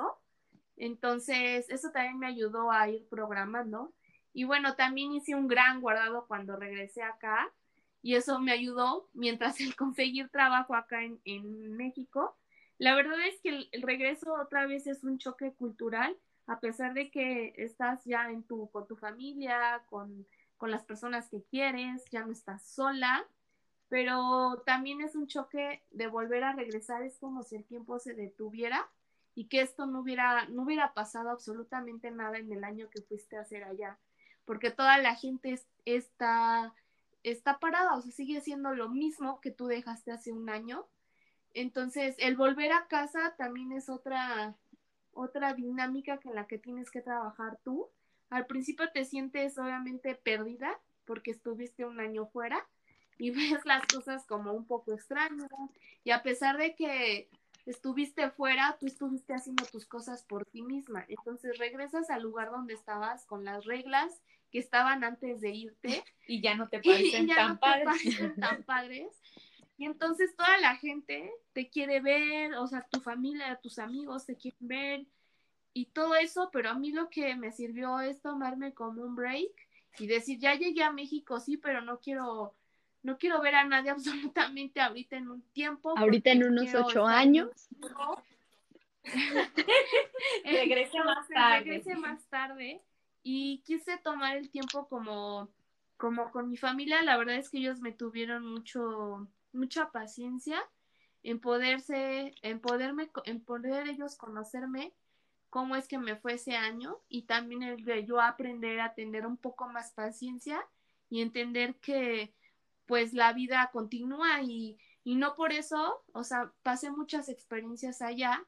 Entonces, eso también me ayudó a ir programando. Y bueno, también hice un gran guardado cuando regresé acá y eso me ayudó mientras el conseguir trabajo acá en, en México. La verdad es que el, el, regreso otra vez es un choque cultural, a pesar de que estás ya en tu, con tu familia, con con las personas que quieres, ya no estás sola, pero también es un choque de volver a regresar, es como si el tiempo se detuviera y que esto no hubiera, no hubiera pasado absolutamente nada en el año que fuiste a hacer allá, porque toda la gente está, está parada, o sea, sigue siendo lo mismo que tú dejaste hace un año. Entonces, el volver a casa también es otra, otra dinámica en la que tienes que trabajar tú al principio te sientes obviamente perdida porque estuviste un año fuera y ves las cosas como un poco extrañas y a pesar de que estuviste fuera, tú estuviste haciendo tus cosas por ti misma. Entonces regresas al lugar donde estabas con las reglas que estaban antes de irte. Y ya no te parecen, tan, padres. tan padres. Y entonces toda la gente te quiere ver, o sea, tu familia, tus amigos te quieren ver y todo eso, pero a mí lo que me sirvió es tomarme como un break y decir, ya llegué a México, sí, pero no quiero, no quiero ver a nadie absolutamente ahorita en un tiempo. Ahorita en unos ocho años. regrese más tarde. Regrese más tarde y quise tomar el tiempo como, como con mi familia. La verdad es que ellos me tuvieron mucho, mucha paciencia en poderse, en poderme, en poder ellos conocerme cómo es que me fue ese año y también el de yo aprender a tener un poco más paciencia y entender que pues la vida continúa y, y no por eso, o sea, pasé muchas experiencias allá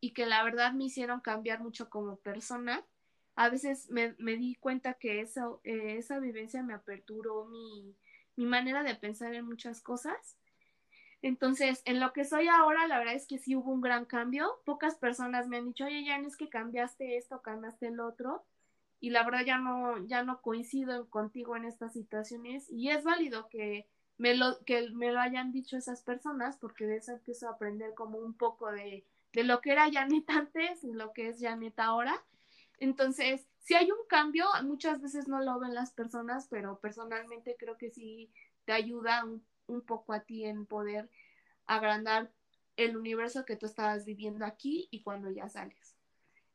y que la verdad me hicieron cambiar mucho como persona. A veces me, me di cuenta que eso, eh, esa vivencia me aperturó mi, mi manera de pensar en muchas cosas entonces, en lo que soy ahora, la verdad es que sí hubo un gran cambio. Pocas personas me han dicho, oye, ya no es que cambiaste esto, cambiaste el otro. Y la verdad ya no, ya no coincido contigo en estas situaciones. Y es válido que me lo, que me lo hayan dicho esas personas, porque de eso empiezo a aprender como un poco de, de lo que era Janet antes y lo que es Janet ahora. Entonces, si hay un cambio, muchas veces no lo ven las personas, pero personalmente creo que sí te ayuda un un poco a ti en poder agrandar el universo que tú estabas viviendo aquí y cuando ya sales.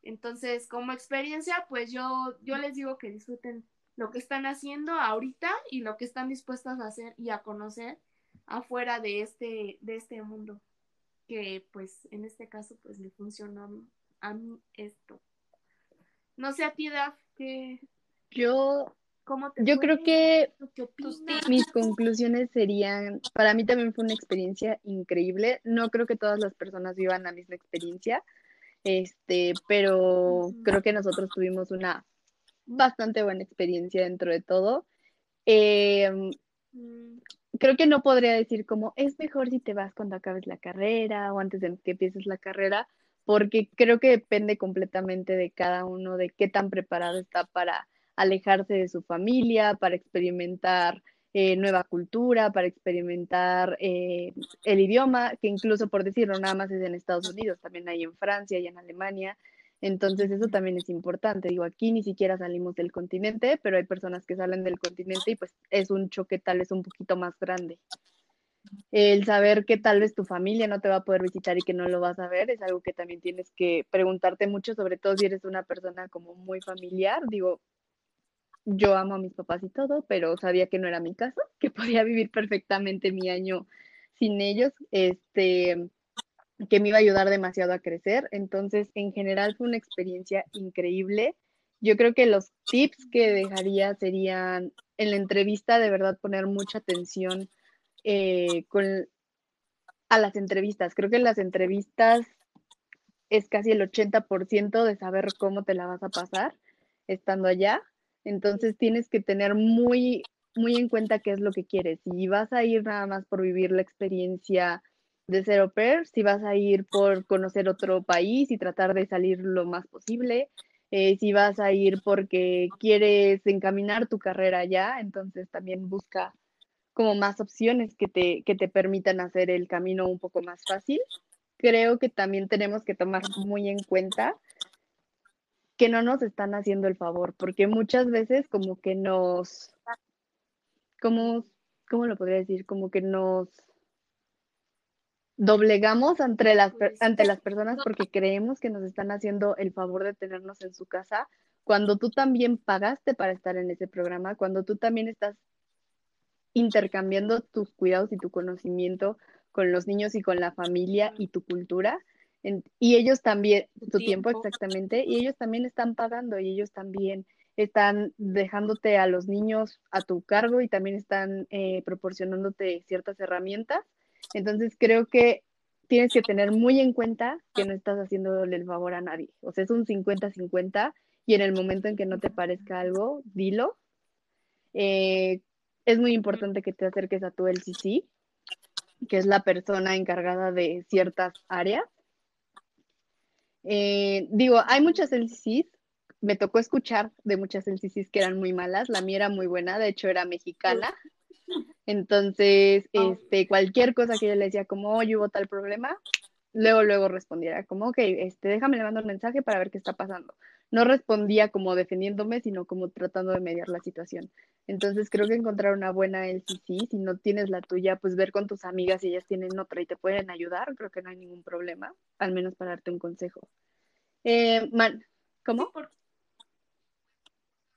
Entonces, como experiencia, pues yo, yo les digo que disfruten lo que están haciendo ahorita y lo que están dispuestas a hacer y a conocer afuera de este, de este mundo, que pues en este caso pues me funcionó a mí esto. No sé a ti, Daf, que... Yo yo creo que mis conclusiones serían, para mí también fue una experiencia increíble. No creo que todas las personas vivan la misma experiencia, este, pero creo que nosotros tuvimos una bastante buena experiencia dentro de todo. Em, mm. creo que no podría decir como es mejor si te vas cuando acabes la carrera o antes de que empieces la carrera, porque creo que depende completamente de cada uno, de qué tan preparado está para alejarse de su familia, para experimentar eh, nueva cultura, para experimentar eh, el idioma, que incluso por decirlo, nada más es en Estados Unidos, también hay en Francia y en Alemania. Entonces eso también es importante. Digo, aquí ni siquiera salimos del continente, pero hay personas que salen del continente y pues es un choque tal vez un poquito más grande. El saber que tal vez tu familia no te va a poder visitar y que no lo vas a ver es algo que también tienes que preguntarte mucho, sobre todo si eres una persona como muy familiar. Digo, yo amo a mis papás y todo, pero sabía que no era mi caso, que podía vivir perfectamente mi año sin ellos, este, que me iba a ayudar demasiado a crecer. Entonces, en general fue una experiencia increíble. Yo creo que los tips que dejaría serían en la entrevista, de verdad, poner mucha atención eh, con, a las entrevistas. Creo que en las entrevistas es casi el 80% de saber cómo te la vas a pasar estando allá. Entonces tienes que tener muy, muy en cuenta qué es lo que quieres. Si vas a ir nada más por vivir la experiencia de ser au pair, si vas a ir por conocer otro país y tratar de salir lo más posible, eh, si vas a ir porque quieres encaminar tu carrera allá, entonces también busca como más opciones que te, que te permitan hacer el camino un poco más fácil. Creo que también tenemos que tomar muy en cuenta que no nos están haciendo el favor, porque muchas veces como que nos, como, ¿cómo lo podría decir? Como que nos doblegamos ante las, ante las personas porque creemos que nos están haciendo el favor de tenernos en su casa, cuando tú también pagaste para estar en ese programa, cuando tú también estás intercambiando tus cuidados y tu conocimiento con los niños y con la familia y tu cultura y ellos también, tu tiempo. exactamente, y ellos también están pagando y ellos también están dejándote a los niños a tu cargo y también están eh, proporcionándote ciertas herramientas. Entonces creo que tienes que tener muy en cuenta que no estás haciéndole el favor a nadie. O sea, es un 50-50 y en el momento en que no te parezca algo, dilo. Eh, es muy importante que te acerques a tu LCC, que es la persona encargada de ciertas áreas Eh, digo, hay muchas LCCs, me tocó escuchar de muchas LCCs que eran muy malas, la mía era muy buena, de hecho era mexicana. Entonces, oh. este, cualquier cosa que yo le decía como, oye, hubo tal problema, luego, luego respondiera como, ok, este, déjame le mando un mensaje para ver qué está pasando. No respondía como defendiéndome, sino como tratando de mediar la situación. Entonces creo que encontrar una buena LCC, si no tienes la tuya, pues ver con tus amigas si ellas tienen otra y te pueden ayudar, creo que no hay ningún problema, al menos para darte un consejo. Eh, man, ¿cómo?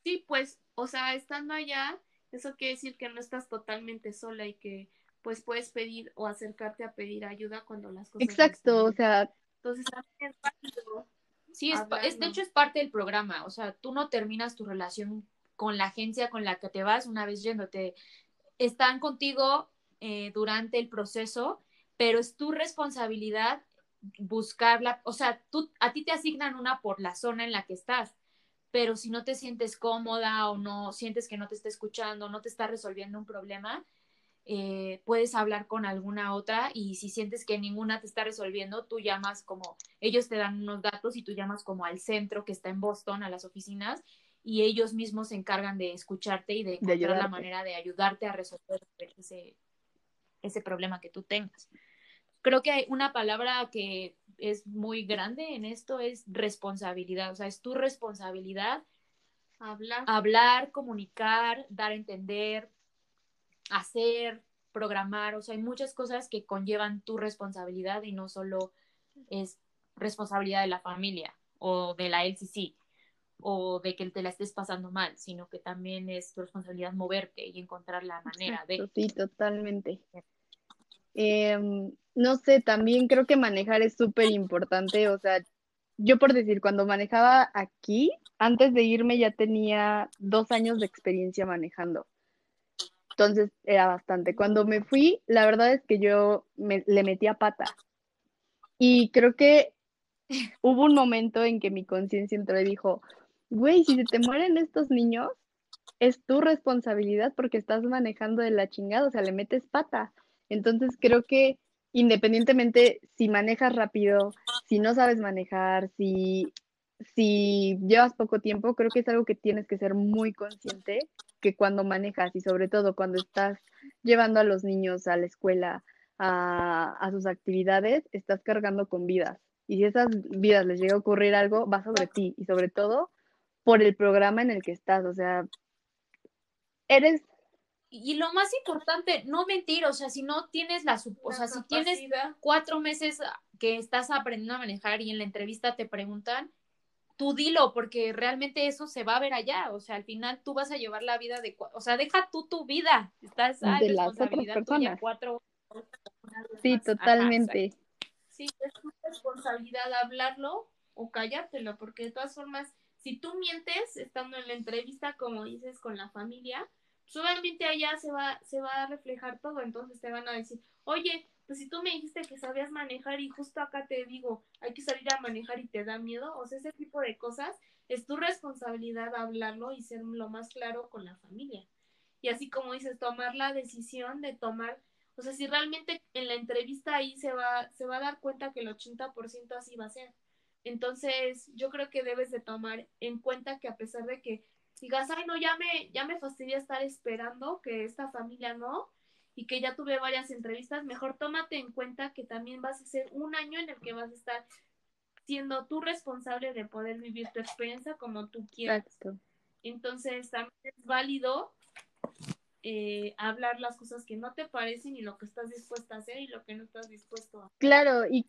Sí, pues, o sea, estando allá, eso quiere decir que no estás totalmente sola y que pues puedes pedir o acercarte a pedir ayuda cuando las cosas. Exacto, o sea. Entonces también es Sí, es, de hecho es parte del programa, o sea, tú no terminas tu relación con la agencia con la que te vas una vez yéndote. Están contigo eh, durante el proceso, pero es tu responsabilidad buscarla, o sea, tú, a ti te asignan una por la zona en la que estás, pero si no te sientes cómoda o no sientes que no te está escuchando, no te está resolviendo un problema, eh, puedes hablar con alguna otra y si sientes que ninguna te está resolviendo, tú llamas como, ellos te dan unos datos y tú llamas como al centro que está en Boston, a las oficinas, y ellos mismos se encargan de escucharte y de encontrar la manera de ayudarte a resolver ese, ese problema que tú tengas. Creo que hay una palabra que es muy grande en esto es responsabilidad, o sea, es tu responsabilidad hablar, hablar comunicar, dar a entender, hacer, programar, o sea, hay muchas cosas que conllevan tu responsabilidad y no solo es responsabilidad de la familia o de la LCC o de que te la estés pasando mal, sino que también es tu responsabilidad moverte y encontrar la manera de... Sí, totalmente. Em, no sé, también creo que manejar es súper importante, o sea, yo por decir, cuando manejaba aquí, antes de irme ya tenía dos años de experiencia manejando. Entonces era bastante. Cuando me fui, la verdad es que yo me, le metía pata. Y creo que hubo un momento en que mi conciencia entró y dijo, güey, si se te mueren estos niños, es tu responsabilidad porque estás manejando de la chingada, o sea, le metes pata. Entonces creo que independientemente si manejas rápido, si no sabes manejar, si, si llevas poco tiempo, creo que es algo que tienes que ser muy consciente que cuando manejas y sobre todo cuando estás llevando a los niños a la escuela, a, a sus actividades, estás cargando con vidas. Y si esas vidas les llega a ocurrir algo, va sobre ti y sobre todo por el programa en el que estás, o sea, eres... Y lo más importante, no mentir, o sea, si no tienes la, o sea, si tienes cuatro meses que estás aprendiendo a manejar y en la entrevista te preguntan, tú dilo, porque realmente eso se va a ver allá, o sea, al final tú vas a llevar la vida de, o sea, deja tú tu vida, estás de las otras personas. cuatro, sí, totalmente. sí, es tu responsabilidad hablarlo o callártelo, porque de todas formas si tú mientes estando en la entrevista, como dices, con la familia, solamente pues allá se va, se va a reflejar todo. Entonces te van a decir, oye, pues si tú me dijiste que sabías manejar y justo acá te digo, hay que salir a manejar y te da miedo, o sea, ese tipo de cosas, es tu responsabilidad hablarlo y ser lo más claro con la familia. Y así como dices, tomar la decisión de tomar, o sea, si realmente en la entrevista ahí se va, se va a dar cuenta que el 80% así va a ser. Entonces, yo creo que debes de tomar en cuenta que a pesar de que digas, ay, no, ya me, ya me fastidia estar esperando que esta familia no, y que ya tuve varias entrevistas, mejor tómate en cuenta que también vas a ser un año en el que vas a estar siendo tú responsable de poder vivir tu experiencia como tú quieras. Entonces, también es válido eh, hablar las cosas que no te parecen y lo que estás dispuesta a hacer y lo que no estás dispuesto a hacer. Claro, y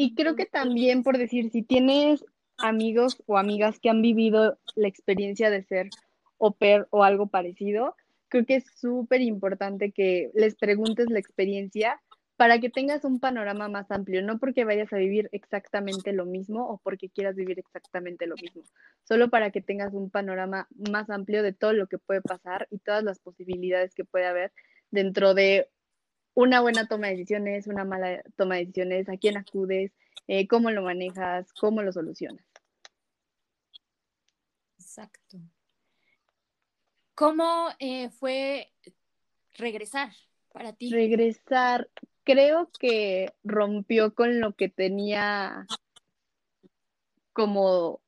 y creo que también, por decir, si tienes amigos o amigas que han vivido la experiencia de ser au pair o algo parecido, creo que es súper importante que les preguntes la experiencia para que tengas un panorama más amplio, no porque vayas a vivir exactamente lo mismo o porque quieras vivir exactamente lo mismo, solo para que tengas un panorama más amplio de todo lo que puede pasar y todas las posibilidades que puede haber dentro de una buena toma de decisiones, una mala toma de decisiones, a quién acudes, eh, cómo lo manejas, cómo lo solucionas. Exacto. ¿Cómo eh, fue regresar para ti? Regresar, creo que rompió con lo que tenía como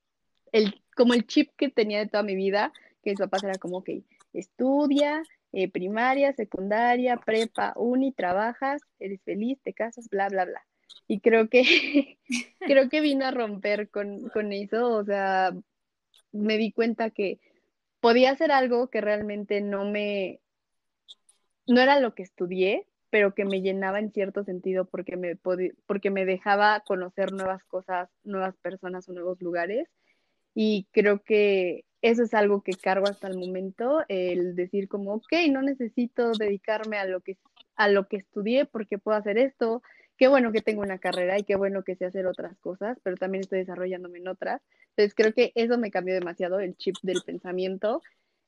el, como el chip que tenía de toda mi vida, que mis papás era como, ok, estudia, eh, primaria, secundaria, prepa, uni, trabajas, eres feliz, te casas, bla, bla, bla. Y creo que, creo que vino a romper con, con eso, o sea, me di cuenta que podía hacer algo que realmente no me, no era lo que estudié, pero que me llenaba en cierto sentido porque me, porque me dejaba conocer nuevas cosas, nuevas personas o nuevos lugares. Y creo que eso es algo que cargo hasta el momento, el decir como, ok, no necesito dedicarme a lo que, a lo que estudié porque puedo hacer esto, qué bueno que tengo una carrera y qué bueno que sé hacer otras cosas, pero también estoy desarrollándome en otras. Entonces creo que eso me cambió demasiado el chip del pensamiento.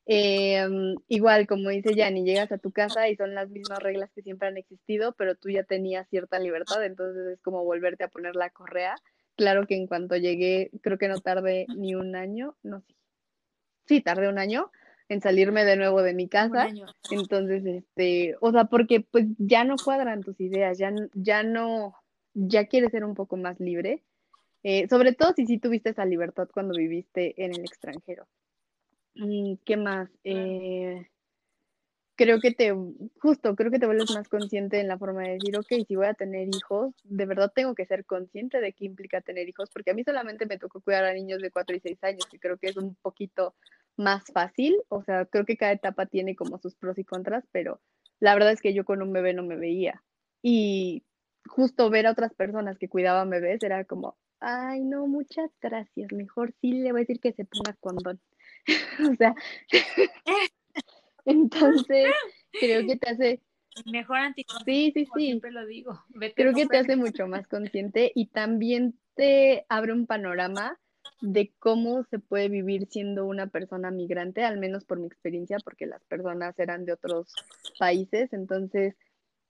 Em, igual, como dice Yanni, llegas a tu casa y son las mismas reglas que siempre han existido, pero tú ya tenías cierta libertad, entonces es como volverte a poner la correa. Claro que en cuanto llegué, creo que no tardé ni un año, no sé. Sí, tardé un año en salirme de nuevo de mi casa. Entonces, este, o sea, porque pues ya no cuadran tus ideas, ya, ya no, ya quieres ser un poco más libre. Eh, sobre todo si sí tuviste esa libertad cuando viviste en el extranjero. Mm, ¿Qué más? Eh, creo que te, justo, creo que te vuelves más consciente en la forma de decir, ok, si voy a tener hijos, de verdad tengo que ser consciente de qué implica tener hijos, porque a mí solamente me tocó cuidar a niños de 4 y 6 años, que creo que es un poquito más fácil, o sea, creo que cada etapa tiene como sus pros y contras, pero la verdad es que yo con un bebé no me veía. Y justo ver a otras personas que cuidaban bebés era como, ay, no, muchas gracias, mejor sí le voy a decir que se ponga condón. o sea, entonces creo que te hace... Mejor anti Sí, sí, sí. Siempre lo digo. creo que te hace mucho más consciente y también te abre un panorama de cómo se puede vivir siendo una persona migrante, al menos por mi experiencia, porque las personas eran de otros países, entonces,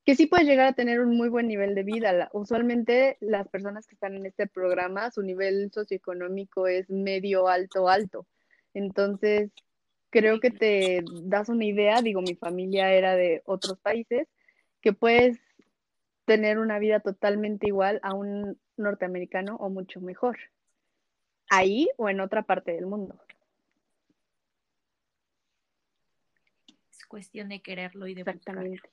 que sí puedes llegar a tener un muy buen nivel de vida. usualmente las personas que están en este programa, su nivel socioeconómico es medio, alto, alto. Entonces, creo que te das una idea, digo, mi familia era de otros países, que puedes tener una vida totalmente igual a un norteamericano o mucho mejor ahí o en otra parte del mundo. Es cuestión de quererlo y de Exactamente.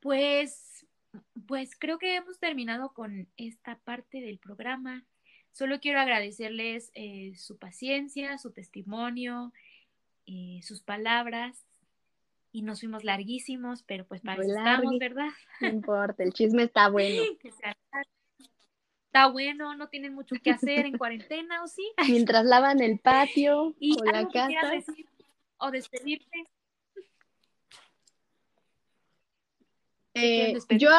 Pues, pues creo que hemos terminado con esta parte del programa. Solo quiero agradecerles eh, su paciencia, su testimonio, eh, sus palabras. Y nos fuimos larguísimos, pero pues para eso estamos, ¿verdad? No importa, el chisme está bueno. está bueno, no tienen mucho que hacer en cuarentena, ¿o sí? Mientras lavan el patio y o la casa. Decir, o despedirte. Eh, yo,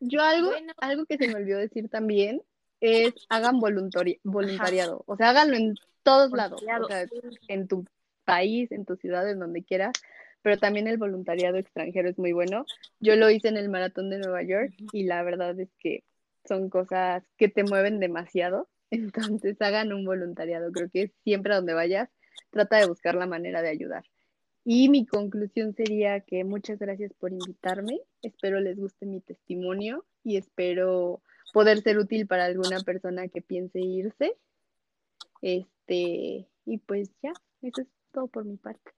yo algo, algo que se me olvidó decir también es hagan voluntariado, o sea, háganlo en todos lados, o sea, en tu país, en tu ciudad, en donde quieras, pero también el voluntariado extranjero es muy bueno. Yo lo hice en el maratón de Nueva York y la verdad es que son cosas que te mueven demasiado. Entonces hagan un voluntariado. Creo que siempre a donde vayas, trata de buscar la manera de ayudar. Y mi conclusión sería que muchas gracias por invitarme. Espero les guste mi testimonio y espero poder ser útil para alguna persona que piense irse. Este, y pues ya, eso es todo por mi parte.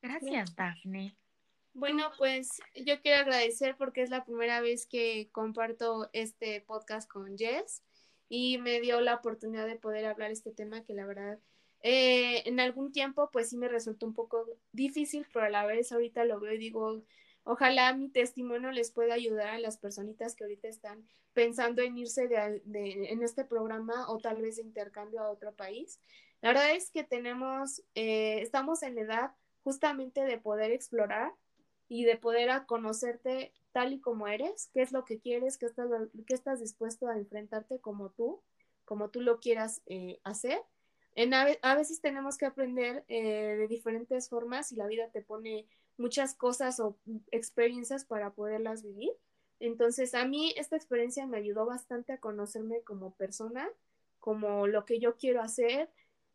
Gracias, Daphne. Bueno, pues yo quiero agradecer porque es la primera vez que comparto este podcast con Jess y me dio la oportunidad de poder hablar este tema que la verdad eh, en algún tiempo pues sí me resultó un poco difícil, pero a la vez ahorita lo veo y digo, ojalá mi testimonio les pueda ayudar a las personitas que ahorita están pensando en irse de, en este programa o tal vez de intercambio a otro país. La verdad es que tenemos, eh, estamos en la edad justamente de poder explorar y de poder a conocerte tal y como eres, qué es lo que quieres, qué estás, qué estás dispuesto a enfrentarte como tú, como tú lo quieras eh, hacer. En, a, veces tenemos que aprender eh, de diferentes formas y la vida te pone muchas cosas o experiencias para poderlas vivir. Entonces, a mí esta experiencia me ayudó bastante a conocerme como persona, como lo que yo quiero hacer,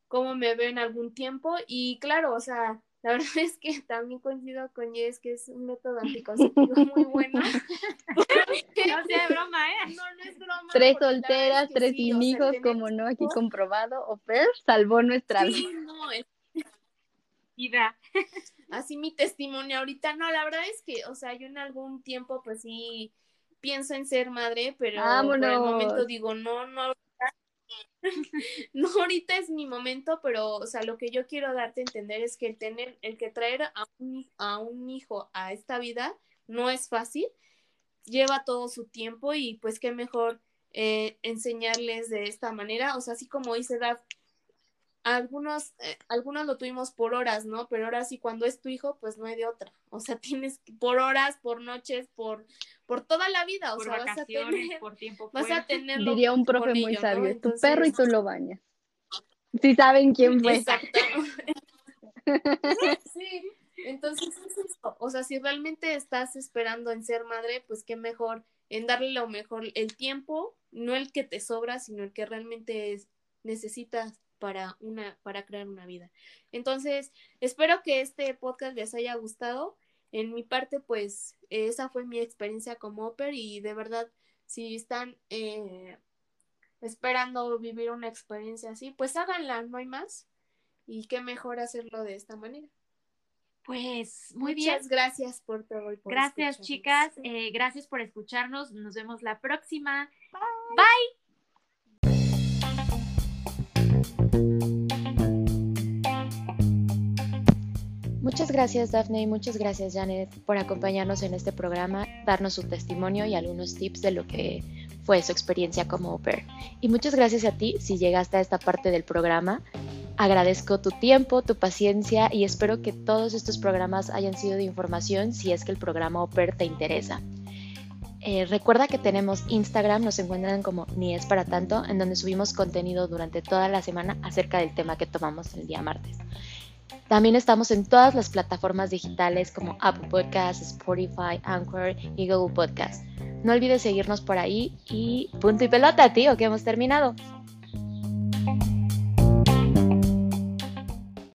cómo me veo en algún tiempo y claro, o sea, La verdad es que también coincido con Jess que es un método anticonceptivo muy bueno. no sea broma, ¿eh? No, no es broma. Tres solteras, tres sin hijos, como no, aquí comprobado. Oper salvó nuestra vida. no, es... Vida. Así mi testimonio ahorita, no, la verdad es que, o sea, yo en algún tiempo, pues sí, pienso en ser madre, pero por el momento digo, no, no, no ahorita es mi momento, pero, o sea, lo que yo quiero darte a entender es que el tener, el que traer a un, a un hijo a esta vida no es fácil, lleva todo su tiempo y pues qué mejor eh, enseñarles de esta manera, o sea, así como dice Daf, algunos, eh, algunos lo tuvimos por horas, ¿no? Pero ahora sí, cuando es tu hijo, pues no hay de otra. O sea, tienes por horas, por noches, por, por toda la vida. O sea, vas a tener, por tiempo vas a tener Diría un profe muy sabio, tu perro y tú lo bañas. Si saben quién fue. Exacto. sí, entonces es eso. O sea, si realmente estás esperando en ser madre, pues qué mejor en darle lo mejor el tiempo, no el que te sobra, sino el que realmente es, necesitas para una para crear una vida. Entonces, espero que este podcast les haya gustado. En mi parte, pues esa fue mi experiencia como Oper y de verdad, si están eh, esperando vivir una experiencia así, pues háganla, no hay más. Y qué mejor hacerlo de esta manera. Pues muy bien. Muchas gracias por todo. Y por gracias, chicas. Eh, gracias por escucharnos. Nos vemos la próxima. Bye. Muchas gracias Daphne y muchas gracias Janet por acompañarnos en este programa, darnos su testimonio y algunos tips de lo que fue su experiencia como au pair. Y muchas gracias a ti si llegaste a esta parte del programa. Agradezco tu tiempo, tu paciencia y espero que todos estos programas hayan sido de información si es que el programa au te interesa. Eh, recuerda que tenemos Instagram, nos encuentran como Ni es para tanto, en donde subimos contenido durante toda la semana acerca del tema que tomamos el día martes. También estamos en todas las plataformas digitales como Apple Podcasts, Spotify, Anchor y Google Podcasts. No olvides seguirnos por ahí y punto y pelota, tío, que hemos terminado.